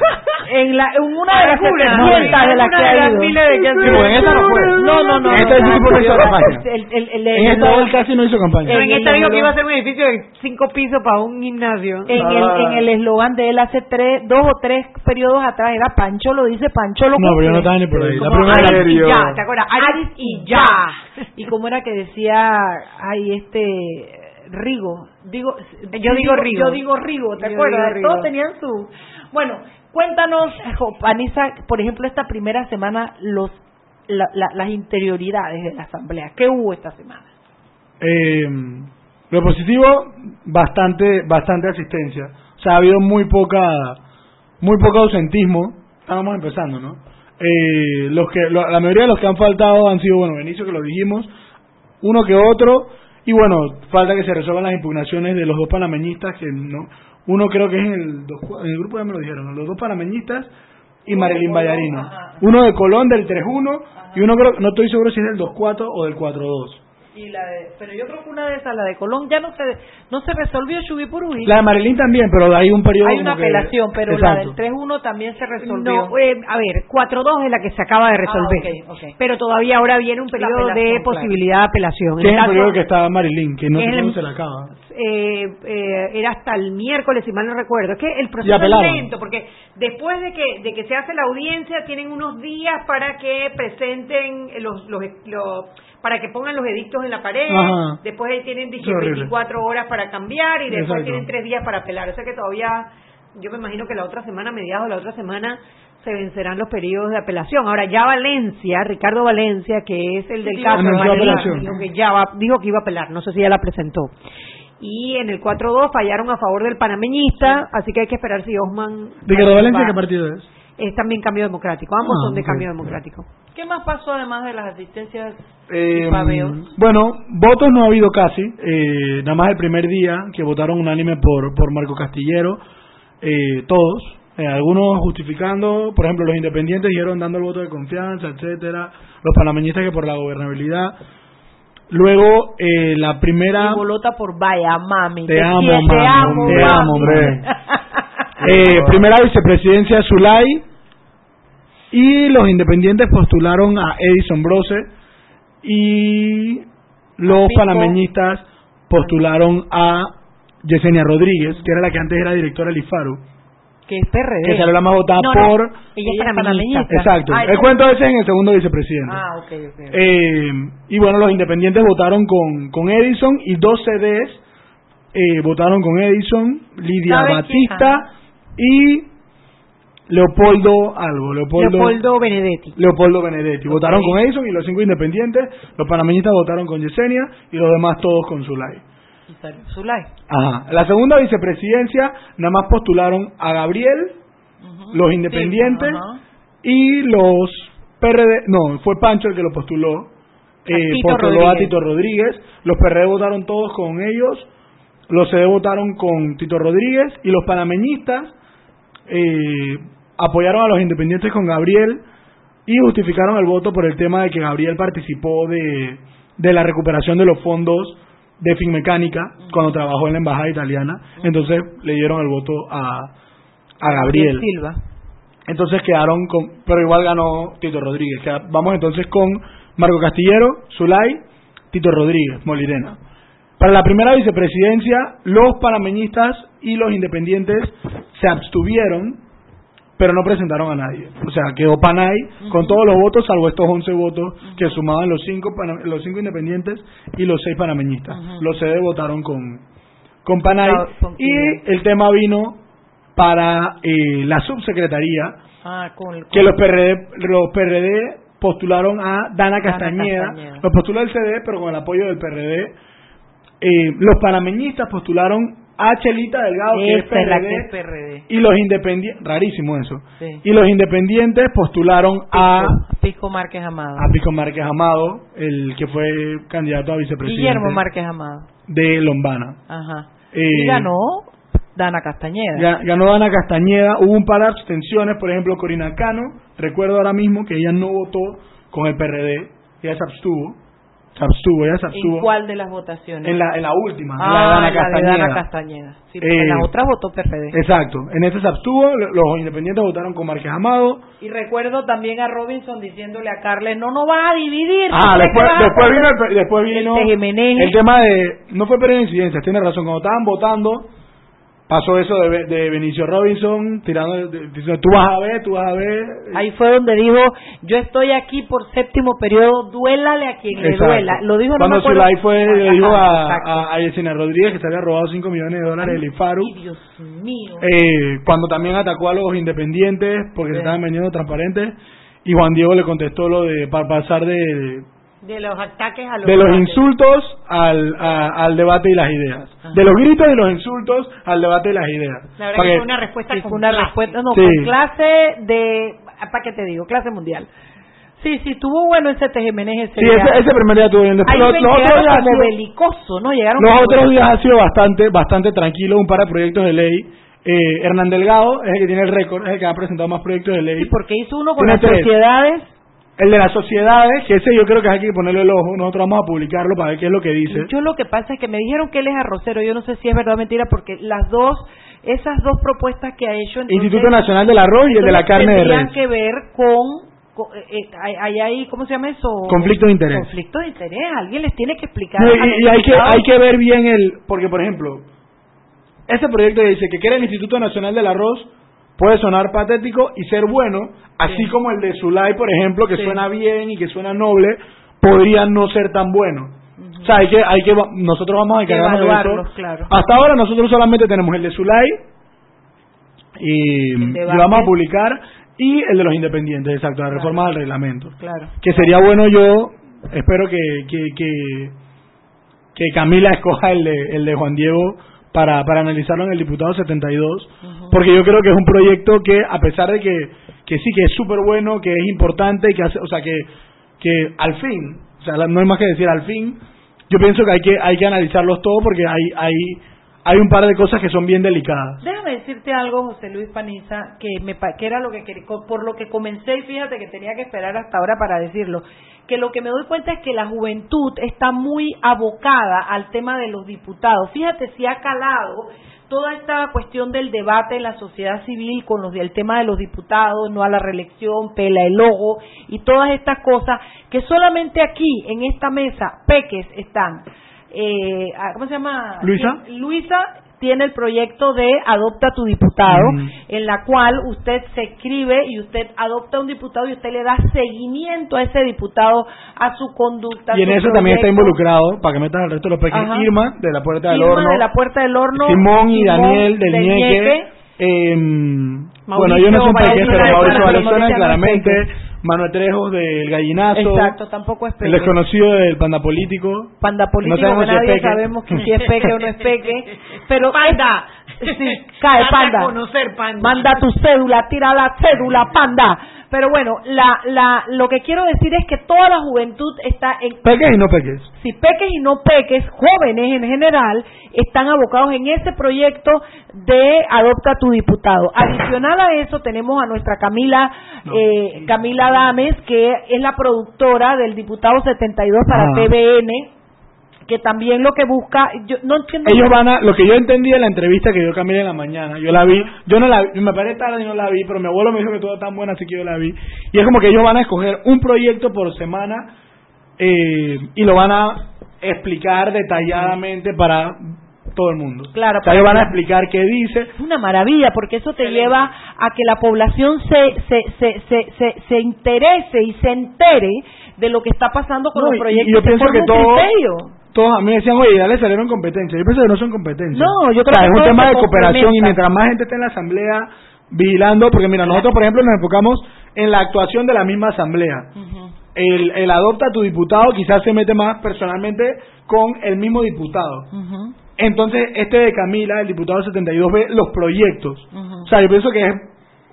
En, la, en una de las Alguna, 700 de las que ha ido. en esta no fue. No, no, no. En esta no, hizo campaña. El, el, el, el- En esta él casi no hizo campaña. En en esta el dijo que iba a eslogan- ser un edificio de cinco pisos para un gimnasio. En el, en el eslogan de él hace tres, dos o tres periodos atrás era Pancho lo dice, Pancho lo No, pero yo no cumple. estaba ni por ahí. La Como primera Aris y ya, ¿te acuerdas? Aris y ya. Y como era que decía, ay, este Rigo, digo, Yo digo Rigo. Yo digo Rigo, ¿te Yo acuerdas? Rigo. Todos tenían su. Bueno, cuéntanos, Jo, Panisa, por ejemplo, esta primera semana los la- la- las interioridades de la asamblea. ¿Qué hubo esta semana? Eh, lo positivo, bastante, bastante asistencia. O sea, ha habido muy poca, muy poco ausentismo. Estábamos empezando, ¿no? Eh, los que, lo- la mayoría de los que han faltado han sido, bueno, Benicio que lo dijimos, uno que otro, y bueno, falta que se resuelvan las impugnaciones de los dos panameñistas, que no, uno creo que es en el, dos en el grupo ya me lo dijeron, los dos panameñistas y Marilyn Vallarino. Uno de Colón del 3-1 y uno creo, no estoy seguro si es del 2-4 o del 4-2. Y la de, pero yo creo que una de esas, la de Colón, ya no se no se resolvió Chubipurui. La de Marilyn también, pero hay un periodo Hay una que- apelación, pero Exacto. la del 3-1 también se resolvió. No, eh, a ver, 4-2 es la que se acaba de resolver. Ah. Pero todavía ahora viene un periodo de claro. posibilidad de apelación. Que En es el caso- periodo que estaba Marilyn, que no el- se la acaba. eh, eh, era hasta el miércoles, si mal no recuerdo. Es que el proceso es lento, porque después de que, de que se hace la audiencia, tienen unos días para que presenten los, los, los- para que pongan los edictos en la pared, Ajá. después ahí tienen dije, Qué horrible. 24 horas para cambiar y después Exacto. tienen tres días para apelar. O sea que todavía, yo me imagino que la otra semana, mediados de la otra semana, se vencerán los periodos de apelación. Ahora ya Valencia, Ricardo Valencia, que es el del Sí, caso, Valencia, dijo que ya va- dijo que iba a apelar, no sé si ya la presentó. Y en el 4-2 fallaron a favor del panameñista, así que hay que esperar si Osman Ricardo Valencia, va- ¿qué partido es? Es también cambio democrático, ambos Ah, son de cambio democrático. ¿Qué más pasó además de las asistencias Eh, y bueno, votos no ha habido casi. eh, nada más el primer día que votaron unánime por, por Marco Castillero. eh, todos. eh, algunos justificando, por ejemplo, los independientes dijeron dando el voto de confianza, etcétera Los panameñistas que por la gobernabilidad. Luego, eh, la primera. Y bolota por vaya, mami. Te amo, quiero, mami, te amo, te mami. amo, hombre. (laughs) Eh, primera vicepresidencia Zulay y los independientes postularon a Edison Brose y los panameñistas postularon a Yesenia Rodríguez, que era la que antes era directora del IFARU. Que es PRD. que salió la más votada No, no, por... ella es panameñista. Exacto. Ah, el cuento ese es en el segundo vicepresidente. Ah, ok, ok. Eh, y bueno, los independientes votaron con, con Edison y dos CDs eh, votaron con Edison, Lidia ¿Sabe quién? Y Leopoldo algo. Leopoldo, Leopoldo Benedetti. Leopoldo Benedetti. Votaron con Edison y los cinco independientes. Los panameñistas votaron con Yesenia y los demás todos con Zulay. Y salió Zulay. Ajá. La segunda vicepresidencia nada más postularon a Gabriel, los independientes y los PRD. No, fue Pancho el que lo postuló. Eh, postuló a Rodríguez. Tito Rodríguez. Los PRD votaron todos con ellos. Los CD votaron con Tito Rodríguez. Y los panameñistas eh, apoyaron a los independientes con Gabriel y justificaron el voto por el tema de que Gabriel participó de, de la recuperación de los fondos de Finmecánica cuando trabajó en la embajada italiana. Entonces le dieron el voto a, a Gabriel. Silva. Entonces quedaron con, pero igual ganó Tito Rodríguez. Vamos entonces con Marco Castillero, Zulay, Tito Rodríguez, Molirena. Para la primera vicepresidencia, los panameñistas y los independientes se abstuvieron, pero no presentaron a nadie. O sea, quedó Panay con todos los votos, salvo estos 11 votos que sumaban los cinco, los cinco independientes y los seis panameñistas. Los CD votaron con, con Panay. Y el tema vino para eh, la subsecretaría Ah, con, con- que los PRD, los PRD postularon a Dana Castañeda, Castañeda. los postuló el CD, pero con el apoyo del PRD. Eh, los panameñistas postularon a Chelita Delgado, que es PRD, que es PRD. y los independientes, rarísimo eso, Sí. y los independientes postularon a, Pisco Márquez Amado. a Pico Márquez Amado, el que fue candidato a vicepresidente Guillermo Márquez Amado. de Lombana. Ajá. Eh, y ganó Dana Castañeda. Ga- Ganó Dana Castañeda, hubo un par de abstenciones, por ejemplo, Corina Cano, recuerdo ahora mismo que ella no votó con el PRD, ella se abstuvo, se abstuvo, ella se abstuvo. ¿En cuál de las votaciones? En la, en la última, en la de Ah, Dana la de Castañeda. Dana Castañeda. Sí, porque en Eh, las otras votó PRD. Exacto, en ese se abstuvo, lo- los independientes votaron con Márquez Amado. Y recuerdo también a Robinson diciéndole a Carles, no nos vas a dividir. Ah, ¿tú crees después, después vino, el, después vino el tema de, no fue periodo de incidencias, tiene razón, cuando estaban votando, pasó eso de, de Benicio Robinson, tirando, de- de- diciendo, tú vas a ver, tú vas a ver. Ahí fue donde dijo, yo estoy aquí por séptimo periodo, duélale a quien le duela. Lo dijo no Cuando me acuerdo. Zulay fue, le dijo a, a, a Yesenia Rodríguez que se había robado 5 millones de dólares del IFARU. Dios mío. Eh, cuando también atacó a los independientes porque se estaban vendiendo transparentes y Juan Diego le contestó lo de para pasar de, de los ataques a los de los debates. insultos al, a- al debate y las ideas de los gritos y los insultos al debate y las ideas La verdad que fue una respuesta con fue una clase. respuesta, no, Sí. con clase de ¿para qué te digo? Clase mundial. Sí, sí, estuvo bueno ese tejemeneje ese sí día. ese, ese primer día estuvo bien después los, los otros días como belicoso, ¿no? Llegaron los como otros días ha sido bastante bastante tranquilo un par de proyectos de ley eh, Hernán Delgado es el que tiene el récord es el que ha presentado más proyectos de ley porque hizo uno con Tiene las tres. sociedades. El de las sociedades, que ese yo creo que hay que ponerle el ojo. Nosotros vamos a publicarlo para ver qué es lo que dice. Yo lo que pasa es que me dijeron que él es arrocero, yo no sé si es verdad o mentira, porque las dos, esas dos propuestas que ha hecho... entonces- Instituto Nacional del Arroz y el de la carne de tendrían res. que ver con... eh, eh, hay, ahí, ¿cómo se llama eso? Conflicto de interés. Conflicto de interés, alguien les tiene que explicar. No, y, y hay que hay que ver bien el porque por ejemplo ese proyecto dice que quiere el Instituto Nacional del Arroz puede sonar patético y ser bueno así como el de Zulay por ejemplo que Sí. suena bien y que suena noble podría no ser tan bueno. O sea hay que hay que nosotros vamos a encargarnos de eso. claro. hasta ahora nosotros solamente tenemos el de Zulay y lo vamos a publicar y el de los independientes exacto la reforma del reglamento. Claro. que sería bueno yo espero que que, que, que Camila (laughs) escoja el de, el de Juan Diego para, para analizarlo en el diputado 72 porque yo creo que es un proyecto que a pesar de que, que sí que es súper bueno que es importante que hace, o sea que que al fin o sea no hay más que decir al fin yo pienso que hay que hay que analizarlos todos porque hay hay hay un par de cosas que son bien delicadas Déjame decirte algo, José Luis Paniza, que, me, que era lo que por lo que comencé y fíjate que tenía que esperar hasta ahora para decirlo, que lo que me doy cuenta es que la juventud está muy abocada al tema de los diputados. Fíjate si ha calado toda esta cuestión del debate en la sociedad civil con los del tema de los diputados, no a la reelección, pela el ojo y todas estas cosas que solamente aquí en esta mesa peques están. Eh, ah, ¿Cómo se llama? Luisa. Luisa tiene el proyecto de Adopta tu diputado, Mm. en la cual usted se escribe y usted adopta un diputado y usted le da seguimiento a ese diputado, a su conducta. Y en eso también está involucrado, para que metan el resto de los pequeños. Irma, de la Puerta del Irma Horno. de la Puerta del Horno, Simón y Simón Daniel del del em, bueno, ellos no son Valenzuela pequeños, pero Mauricio Valenzuela, claramente. Manuel Trejos del Gallinazo. Exacto, tampoco es El peque. desconocido del Panda Político. Panda político, No sabemos que si es nadie peque. sabemos que si es peque o no es peque. Pero (laughs) Panda. Sí, (laughs) cae panda. conocer, panda. Manda tu cédula, tira la cédula, panda. Pero bueno, la, la, lo que quiero decir es que toda la juventud está en Peques y no peques. si peques y no peques, jóvenes en general, están abocados en ese proyecto de Adopta tu Diputado. Adicional a eso, tenemos a nuestra Camila, eh, Camila Dames, que es la productora del Diputado 72 para Ajá. TVN, que también lo que busca, yo no entiendo... Ellos van a, lo que yo entendí de la entrevista que dio Camila en la mañana, yo la vi, yo no la vi, me paré tarde y no la vi, pero mi abuelo me dijo que todo tan buena, así que yo la vi. Y es como que ellos van a escoger un proyecto por semana eh, y lo van a explicar detalladamente para todo el mundo. Claro, o sea, ellos van a explicar qué dice. Es una maravilla porque eso te lleva a que la población se, se, se, se, se, se interese y se entere de lo que está pasando con No, los y- proyectos. y yo Se pienso que todo- criterio. Todos a mí me decían, oye, ya le salieron competencias. Yo pienso que no son competencias. No, yo creo O sea, que es un tema de cooperación y mientras más gente esté en la asamblea vigilando, porque mira, nosotros por ejemplo nos enfocamos en la actuación de la misma asamblea. el, el adopta a tu diputado quizás se mete más personalmente con el mismo diputado. Entonces, este de Camila, el diputado 72, ve los proyectos. O sea, yo pienso que es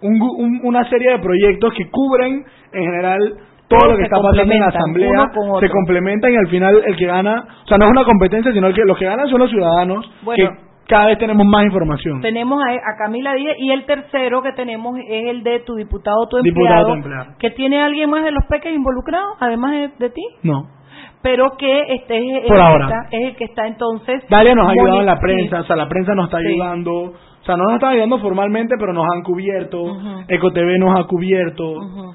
un un- una serie de proyectos que cubren en general todo lo que está pasando en la asamblea, se complementan y al final el que gana, o sea, no es una competencia, sino el que los que ganan son los ciudadanos, Bueno. que cada vez tenemos más información. Tenemos a, a Camila Díaz y el tercero que tenemos es el de tu diputado, tu Diputado, empleado, tu empleado. que tiene alguien más de los peques involucrados, además de, de ti, No. pero que este es, el Por que ahora. está- es el que está entonces. Dalia nos ha ayudado en la sí. prensa, o sea, la prensa nos está Sí. ayudando, o sea, no nos está ayudando formalmente, pero nos han cubierto, Ujú. EcoTV nos ha cubierto. Ujú.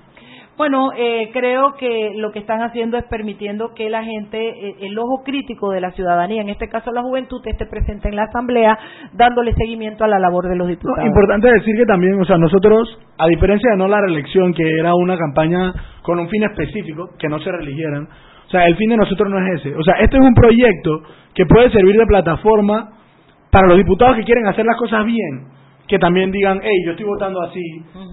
Bueno, eh, creo que lo que están haciendo es permitiendo que la gente, eh, el ojo crítico de la ciudadanía, en este caso la juventud, esté presente en la asamblea, dándole seguimiento a la labor de los diputados. importante decir que también, o sea, nosotros, a diferencia de no la reelección, que era una campaña con un fin específico, que no se reeligieran, o sea, el fin de nosotros no es ese. O sea, este es un proyecto que puede servir de plataforma para los diputados que quieren hacer las cosas bien, que también digan, hey, yo estoy votando así,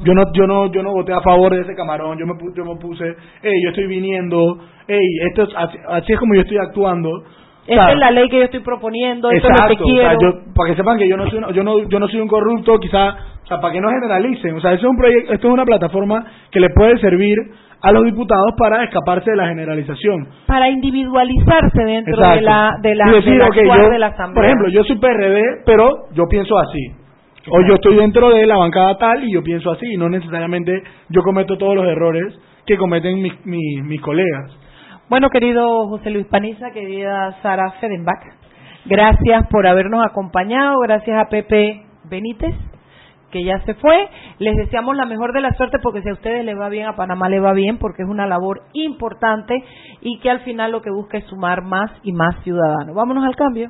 yo no, yo no, yo no voté a favor de ese camarón, yo me, yo me puse, hey, yo estoy viniendo, hey, esto es, así, así es como yo estoy actuando. O Esta sea, es la ley que yo estoy proponiendo, esto Exacto, es lo que o sea, quiero. yo- para que sepan que yo no soy una- yo no yo no soy un corrupto, quizá, o sea, para que no generalicen, o sea, eso es un proyecto, esto es una plataforma que le puede servir a los diputados para escaparse de la generalización. para individualizarse dentro Exacto. de la de la, decir, actuar yo, de la asamblea. por ejemplo, yo soy PRD, pero yo pienso así. O yo estoy dentro de la bancada tal y yo pienso así, y no necesariamente yo cometo todos los errores que cometen mis, mis, mis colegas. Bueno, querido José Luis Paniza, querida Sara Fedenbach, gracias por habernos acompañado, gracias a Pepe Benítez, que ya se fue. Les deseamos la mejor de la suerte porque si a ustedes les va bien, a Panamá le va bien, porque es una labor importante y que al final lo que busca es sumar más y más ciudadanos. Vámonos al cambio.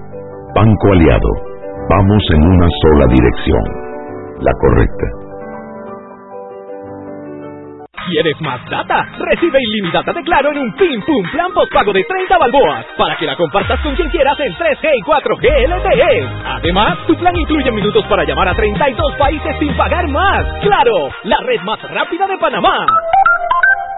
Banco Aliado, vamos en una sola dirección, la correcta. ¿Quieres más data? Recibe ilimitada de Claro en un Pim Pum Plan postpago de 30 balboas para que la compartas con quien quieras en 3G y 4G LTE. Además, tu plan incluye minutos para llamar a 32 países sin pagar más. ¡Claro! La red más rápida de Panamá.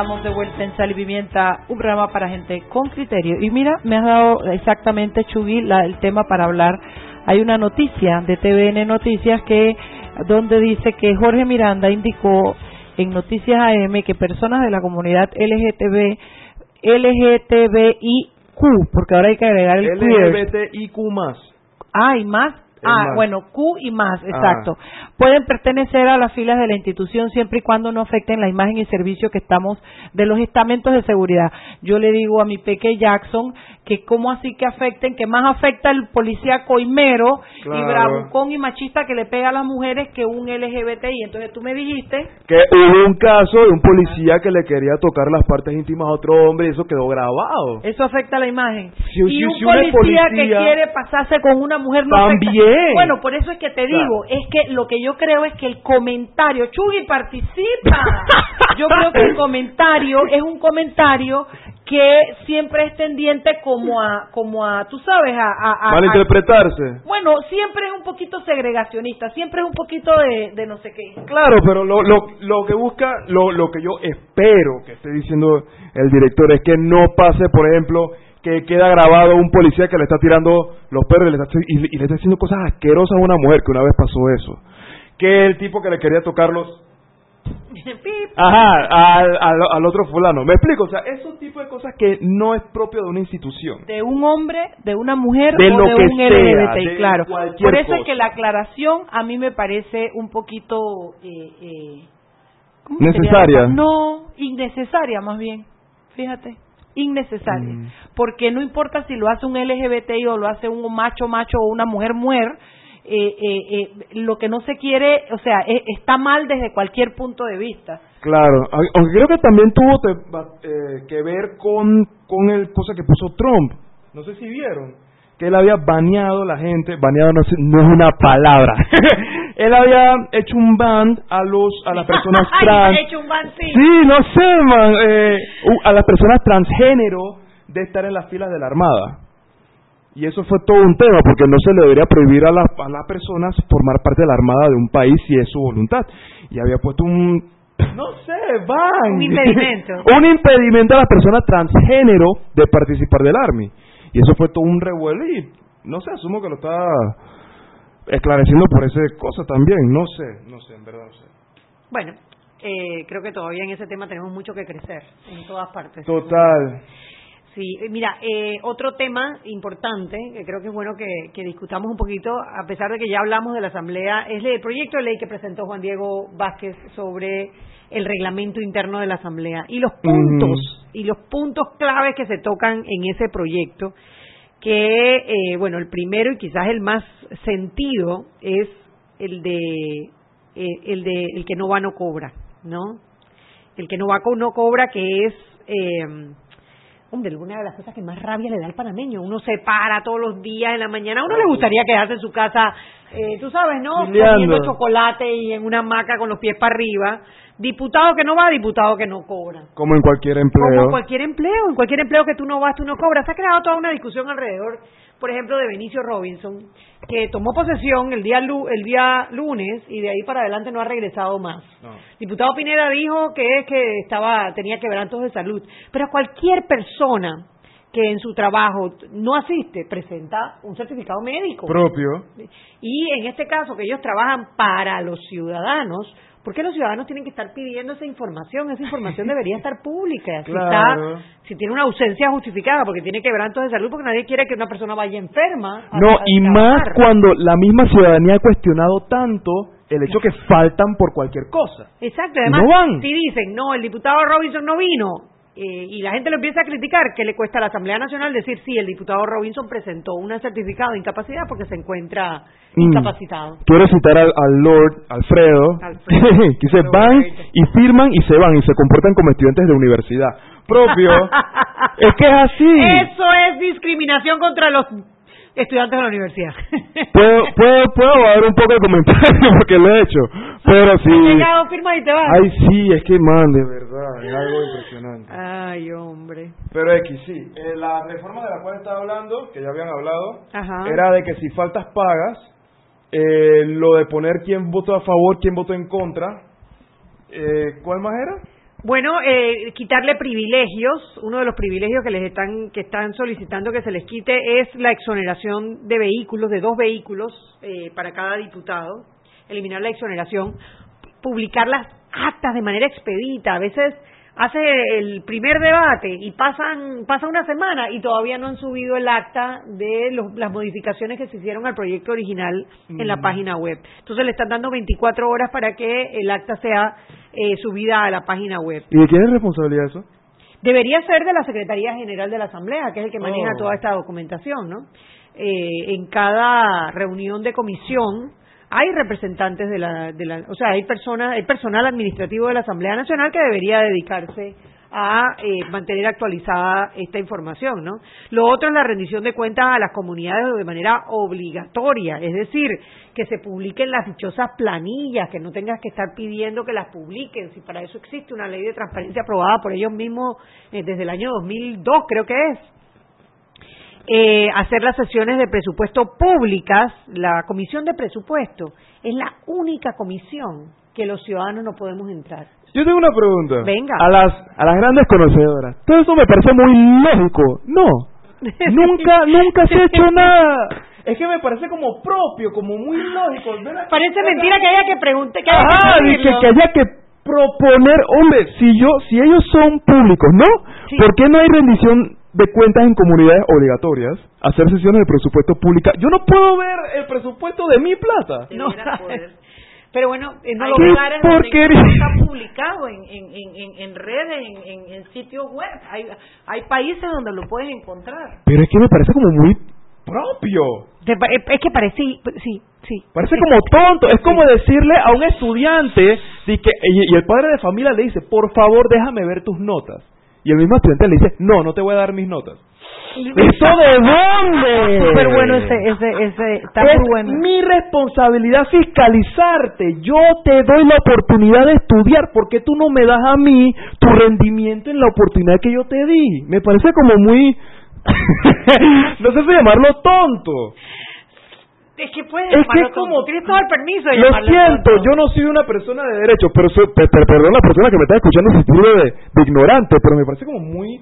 Estamos de vuelta en Sal y Pimienta, un programa para gente con criterio. Y mira, me has dado exactamente, Chugui, la, el tema para hablar. Hay una noticia de TVN Noticias que donde dice que Jorge Miranda indicó en Noticias AM que personas de la comunidad LGTB, LGTBIQ, porque ahora hay que agregar el queer. LGBTIQ más. Ah, y más. Ah, más. bueno, Q y más, Ah. exacto. Pueden pertenecer a las filas de la institución siempre y cuando no afecten la imagen y servicio que estamos de los estamentos de seguridad. Yo le digo a mi peque Jackson que cómo así que afecten, que más afecta el policía coimero y bravucón y machista que le pega a las mujeres que un LGBTI. Entonces tú me dijiste Que hubo un caso de un policía que le quería tocar las partes íntimas a otro hombre y eso quedó grabado. Eso afecta la imagen. Si- y si- un si policía, que quiere pasarse con una mujer no También. Bueno, por eso es que te Claro. digo, es que lo que yo creo es que el comentario, Chugui participa. (laughs) yo creo que el comentario es un comentario que siempre es tendiente como a, como a, tú sabes, a, a- a- Malinterpretarse. bueno, siempre es un poquito segregacionista, siempre es un poquito de, de no sé qué. Claro, pero lo, lo, lo que busca, lo, lo que yo espero que esté diciendo el director es que no pase, por ejemplo, que queda grabado un policía que le está tirando los perros y le está, y, y le está haciendo cosas asquerosas a una mujer, que una vez pasó eso. Que el tipo que le quería tocar los... (laughs) Ajá, al, al, al otro fulano. ¿Me explico? O sea, esos tipos de cosas que no es propio de una institución. de un hombre, de una mujer De o lo de que un sea, LGBTI, de claro. Por eso es cosa. que la aclaración a mí me parece un poquito eh, eh, ¿cómo? Necesaria. No, innecesaria más bien. Fíjate, innecesaria, Mm. porque no importa si lo hace un LGBTI o lo hace un macho macho o una mujer mujer. eh, eh, eh, lo que no se quiere, o sea, eh, está mal desde cualquier punto de vista. Claro, a- aunque creo que también tuvo eh, que ver con, con el cosa que puso Trump. No sé si vieron. Que él había baneado la gente, baneado no, no es una palabra. (laughs) él había hecho un ban a los a las (laughs) personas Ay, trans. ha hecho un ban, sí. Sí, no sé, man. eh, a las personas transgénero de estar en las filas de la Armada. Y eso fue todo un tema, porque no se le debería prohibir a, las a las personas formar parte de la Armada de un país si es su voluntad. Y había puesto un, no (laughs) sé, van. Un (laughs) impedimento. un impedimento a las personas transgénero de participar del Army. Y eso fue todo un revuelo y, no sé, asumo que lo está esclareciendo por esa cosa también. No sé, no sé, en verdad no sé. Bueno, eh, creo que todavía en ese tema tenemos mucho que crecer en todas partes. Total. Sí, eh, mira, eh, otro tema importante que creo que es bueno que, que discutamos un poquito, a pesar de que ya hablamos de la Asamblea, es el proyecto de ley que presentó Juan Diego Vázquez sobre el reglamento interno de la Asamblea y los puntos y los puntos claves que se tocan en ese proyecto, que, eh, bueno, el primero y quizás el más sentido es el de, eh, el de el que no va no cobra, ¿no? El que no va no cobra, que es, eh, hombre, una de las cosas que más rabia le da al panameño. Uno se para todos los días en la mañana. A uno le gustaría quedarse en su casa, eh, tú sabes, ¿no? Chileando. Comiendo chocolate y en una hamaca con los pies para arriba. Diputado que no va, diputado que no cobra. Como en cualquier empleo. Como cualquier empleo, en cualquier empleo que tú no vas, tú no cobras. Se ha creado toda una discusión alrededor, por ejemplo, de Benicio Robinson, que tomó posesión el día lu- el día lunes y de ahí para adelante no ha regresado más. Diputado Pineda dijo que es que estaba tenía quebrantos de salud, pero cualquier persona que en su trabajo no asiste presenta un certificado médico. Propio. Y en este caso, que ellos trabajan para los ciudadanos, ¿por qué los ciudadanos tienen que estar pidiendo esa información? Esa información (laughs) debería estar pública. Si, Claro. está, si tiene una ausencia justificada, porque tiene quebrantos de salud, porque nadie quiere que una persona vaya enferma. a- No, a y más cuando la misma ciudadanía ha cuestionado tanto el hecho que faltan por cualquier cosa. Exacto, además, no van. si dicen, no, el diputado Robinson no vino, eh, y la gente lo empieza a criticar, ¿qué le cuesta a la Asamblea Nacional decir, sí, el diputado Robinson presentó un certificado de incapacidad porque se encuentra Mm. incapacitado? Quiero citar al, al Lord Alfredo, (laughs) que dice, van y firman y se van y se comportan como estudiantes de universidad. Propio. (laughs) es que es así. Eso es discriminación contra los estudiantes de la universidad. (laughs) Puedo, puedo, puedo dar un poco de comentario (laughs) porque lo he hecho. Pero sí. Llegado, firma y te vas. Ay, sí, es que, man, de verdad, es algo impresionante. Ay, hombre. Pero X, sí. Eh, la reforma de la cual estaba hablando, que ya habían hablado, Ajá. era de que si faltas pagas, eh, lo de poner quién votó a favor, quién votó en contra. Eh, ¿Cuál más era? Bueno, eh, quitarle privilegios. Uno de los privilegios que les están que están solicitando que se les quite es la exoneración de vehículos, de dos vehículos eh, para cada diputado. Eliminar la exoneración, publicar las actas de manera expedita. A veces hace el primer debate y pasan pasa una semana y todavía no han subido el acta de los- las modificaciones que se hicieron al proyecto original en la Mm. página web. Entonces le están dando 24 horas para que el acta sea eh, subida a la página web. ¿Y de quién es responsabilidad eso? Debería ser de la Secretaría General de la Asamblea, que es el que maneja Oh. toda esta documentación, ¿no? Eh, en cada reunión de comisión hay representantes de la, de la, o sea, hay personas, hay personal administrativo de la Asamblea Nacional que debería dedicarse a eh, mantener actualizada esta información, ¿no? Lo otro es la rendición de cuentas a las comunidades de manera obligatoria, es decir, que se publiquen las dichosas planillas, que no tengas que estar pidiendo que las publiquen, si para eso existe una ley de transparencia aprobada por ellos mismos eh, desde el año 2002, creo que es eh, hacer las sesiones de presupuesto públicas, la comisión de presupuesto es la única comisión que los ciudadanos no podemos entrar. Yo tengo una pregunta. Venga. A las, a las grandes conocedoras. Todo eso me parece muy lógico. No. (laughs) nunca, nunca se ha hecho nada. Es que me parece como propio, como muy lógico. Parece mentira que haya que preguntar, que haya que Ajá, que, que haya que proponer, hombre, si yo, si ellos son públicos, ¿no? ¿Por qué no hay rendición de cuentas en comunidades obligatorias? Hacer sesiones de presupuesto pública. Yo no puedo ver el presupuesto de mi plata. No, pero bueno, en los ¡Qué lugares donde está publicado en, en, en, en, redes, en, en, en sitios web. Hay, hay países donde lo puedes encontrar. Pero es que me parece como muy propio. Es que parece, sí, sí. Parece como tonto. Es como decirle a un estudiante de que, y, y el padre de familia le dice, por favor, déjame ver tus notas. Y el mismo estudiante le dice, no, no te voy a dar mis notas. (laughs) ¿Eso de dónde? Súper bueno ese, ese, ese, está es muy bueno. mi responsabilidad fiscalizarte. Yo te doy la oportunidad de estudiar. ¿Por qué tú no me das a mí tu rendimiento en la oportunidad que yo te di? Me parece como muy... (laughs) no sé si llamarlo tonto. Es que puedes Es que como-. Tienes todo el permiso de Lo siento, tonto. yo no soy una persona de derecho, pero soy, pe- pe- perdón la persona que me está escuchando si título de, de ignorante, pero me parece como muy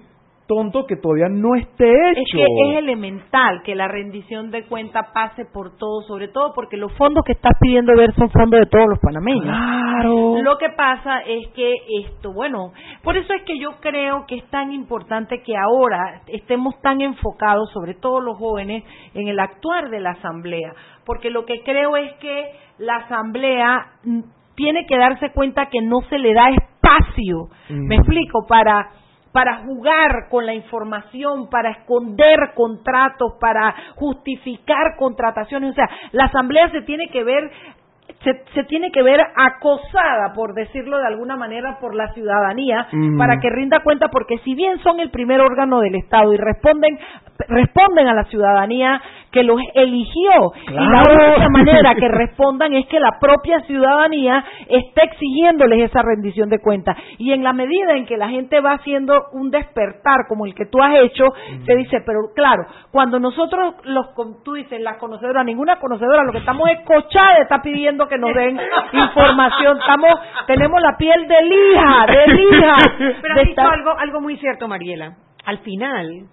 tonto que todavía no esté hecho. Es que es elemental que la rendición de cuenta pase por todo, sobre todo porque los fondos que estás pidiendo ver son fondos de todos los panameños. Claro. Lo que pasa es que esto, bueno, por eso es que yo creo que es tan importante que ahora estemos tan enfocados, sobre todo los jóvenes, en el actuar de la asamblea, porque lo que creo es que la asamblea tiene que darse cuenta que no se le da espacio, Mm. me explico, para para jugar con la información, para esconder contratos, para justificar contrataciones. O sea, la Asamblea se tiene que ver se, se, tiene que ver acosada, por decirlo de alguna manera, por la ciudadanía Mm. para que rinda cuenta, porque si bien son el primer órgano del Estado y responden responden a la ciudadanía que los eligió. Y la única (laughs) manera que respondan es que la propia ciudadanía esté exigiéndoles esa rendición de cuentas. Y en la medida en que la gente va haciendo un despertar como el que tú has hecho se dice pero claro cuando nosotros los tú dices las conocedoras ninguna conocedora lo que estamos es cochada está pidiendo que nos den (laughs) información. Estamos tenemos la piel de lija de (laughs) lija. Pero has dicho algo, algo muy cierto, Mariela. Al final,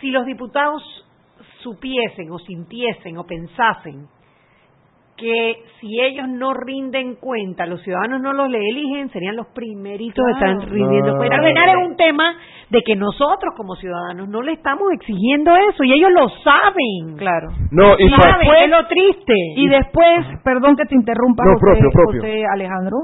si los diputados supiesen o sintiesen o pensasen que si ellos no rinden cuenta, los ciudadanos no los le eligen, serían los primeritos que Claro. están rindiendo cuenta. Al final es un tema de que nosotros como ciudadanos no le estamos exigiendo eso y ellos lo saben. Claro. No, y es lo triste. Y después, perdón que te interrumpa, No, José, propio, propio. José Alejandro,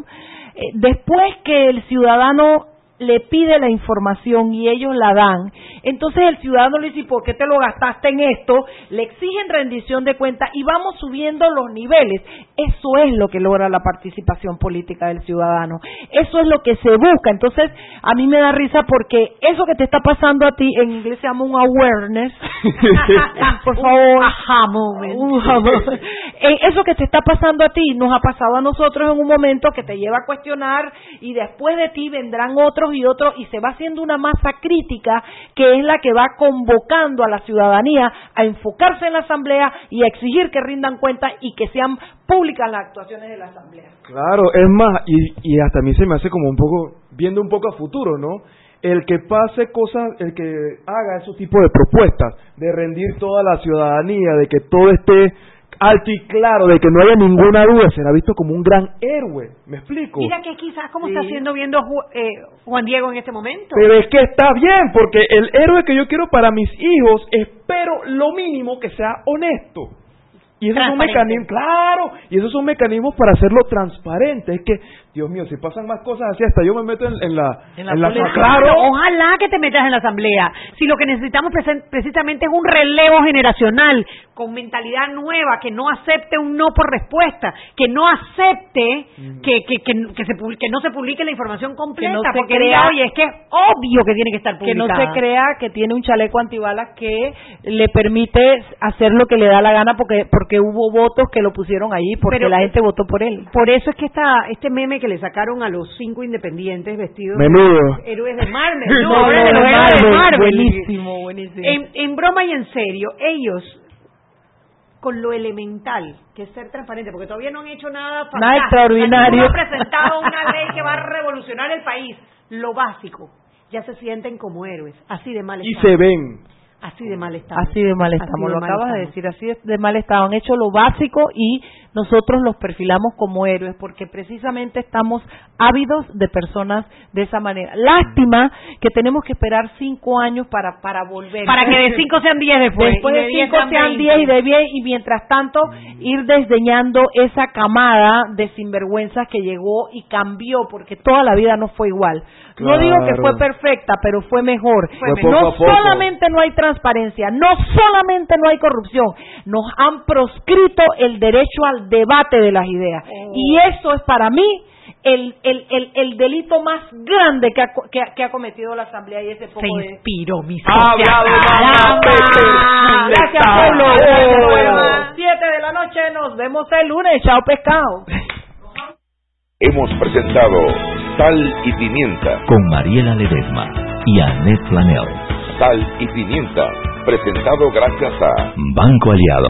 eh, después que el ciudadano le pide la información y ellos la dan, entonces el ciudadano le dice, "¿Y ¿por qué te lo gastaste en esto? Le exigen rendición de cuenta y vamos subiendo los niveles. Eso es lo que logra la participación política del ciudadano. Eso es lo que se busca. Entonces, a mí me da risa porque eso que te está pasando a ti, en inglés se llama un awareness. (laughs) Por favor. Aha moment. Un aha moment. Eh, Eso que te está pasando a ti nos ha pasado a nosotros en un momento que te lleva a cuestionar y después de ti vendrán otros y otros y se va haciendo una masa crítica que es la que va convocando a la ciudadanía a enfocarse en la asamblea y a exigir que rindan cuenta y que sean públicas las actuaciones de la asamblea. Claro, es más, y, y hasta a mí se me hace como un poco, viendo un poco a futuro, ¿no? El que pase cosas, el que haga esos tipos de propuestas, de rendir toda la ciudadanía, de que todo esté alto y claro, de que no haya ninguna duda, será visto como un gran héroe. ¿Me explico? Mira que quizás como Sí. está haciendo viendo eh, Juan Diego en este momento. Pero es que está bien, porque el héroe que yo quiero para mis hijos, espero lo mínimo que sea honesto. Y esos son Transparente. mecanismos, claro, y esos son mecanismos para hacerlo transparente. Es que, Dios mío, si pasan más cosas así, hasta yo me meto en, en la... En la política. claro. Ojalá que te metas en la asamblea. Si lo que necesitamos presen- precisamente es un relevo generacional con mentalidad nueva, que no acepte un no por respuesta, que no acepte que, que, que, que se publique- que no se publique la información completa, no se porque crea- diga, oye, es que es obvio que tiene que estar que no publicada. se crea que tiene un chaleco antibalas que le permite hacer lo que le da la gana porque porque hubo votos que lo pusieron ahí porque Pero- la gente votó por él. Por eso es que esta, este meme que le sacaron a los cinco independientes vestidos Menudo. de héroes de Marvel, (laughs) no, No, ahora no, de los de héroes de Marvel. Marvel. Buenísimo, buenísimo. En, en broma y en serio, ellos con lo elemental, que es ser transparente, porque todavía no han hecho nada fantástico, Nada extraordinario. No han presentado una (laughs) ley que va a revolucionar el país. Lo básico, ya se sienten como héroes, así de mal Y se ven. Así de mal estamos. Así de mal estamos, de lo mal acabas de estamos. decir, así de mal estado. Han hecho lo básico y nosotros los perfilamos como héroes porque precisamente estamos ávidos de personas de esa manera. Lástima que tenemos que esperar cinco años para, para volver. Para que de cinco sean diez después, Después y de de cinco sean diez y de diez y mientras tanto ir desdeñando esa camada de sinvergüenzas que llegó y cambió porque toda la vida no fue igual. No digo que fue perfecta, pero fue mejor. Fue no solamente no hay transparencia, no solamente no hay corrupción, nos han proscrito el derecho al debate de las ideas. Oh. Y eso es para mí el, el, el, el delito más grande que ha, co- que, ha- que ha cometido la Asamblea y ese poco Se de... inspiró mi Ha hablado Mamá Pepe. Gracias, Está. pueblo. Oh. Gracias, pueblo. Siete de la noche, nos vemos el lunes. Chao, pescado. (laughs) Hemos presentado Sal y Pimienta. Con Mariela Ledesma y Annette Planel. Sal y Pimienta. Presentado gracias a Banco Aliado.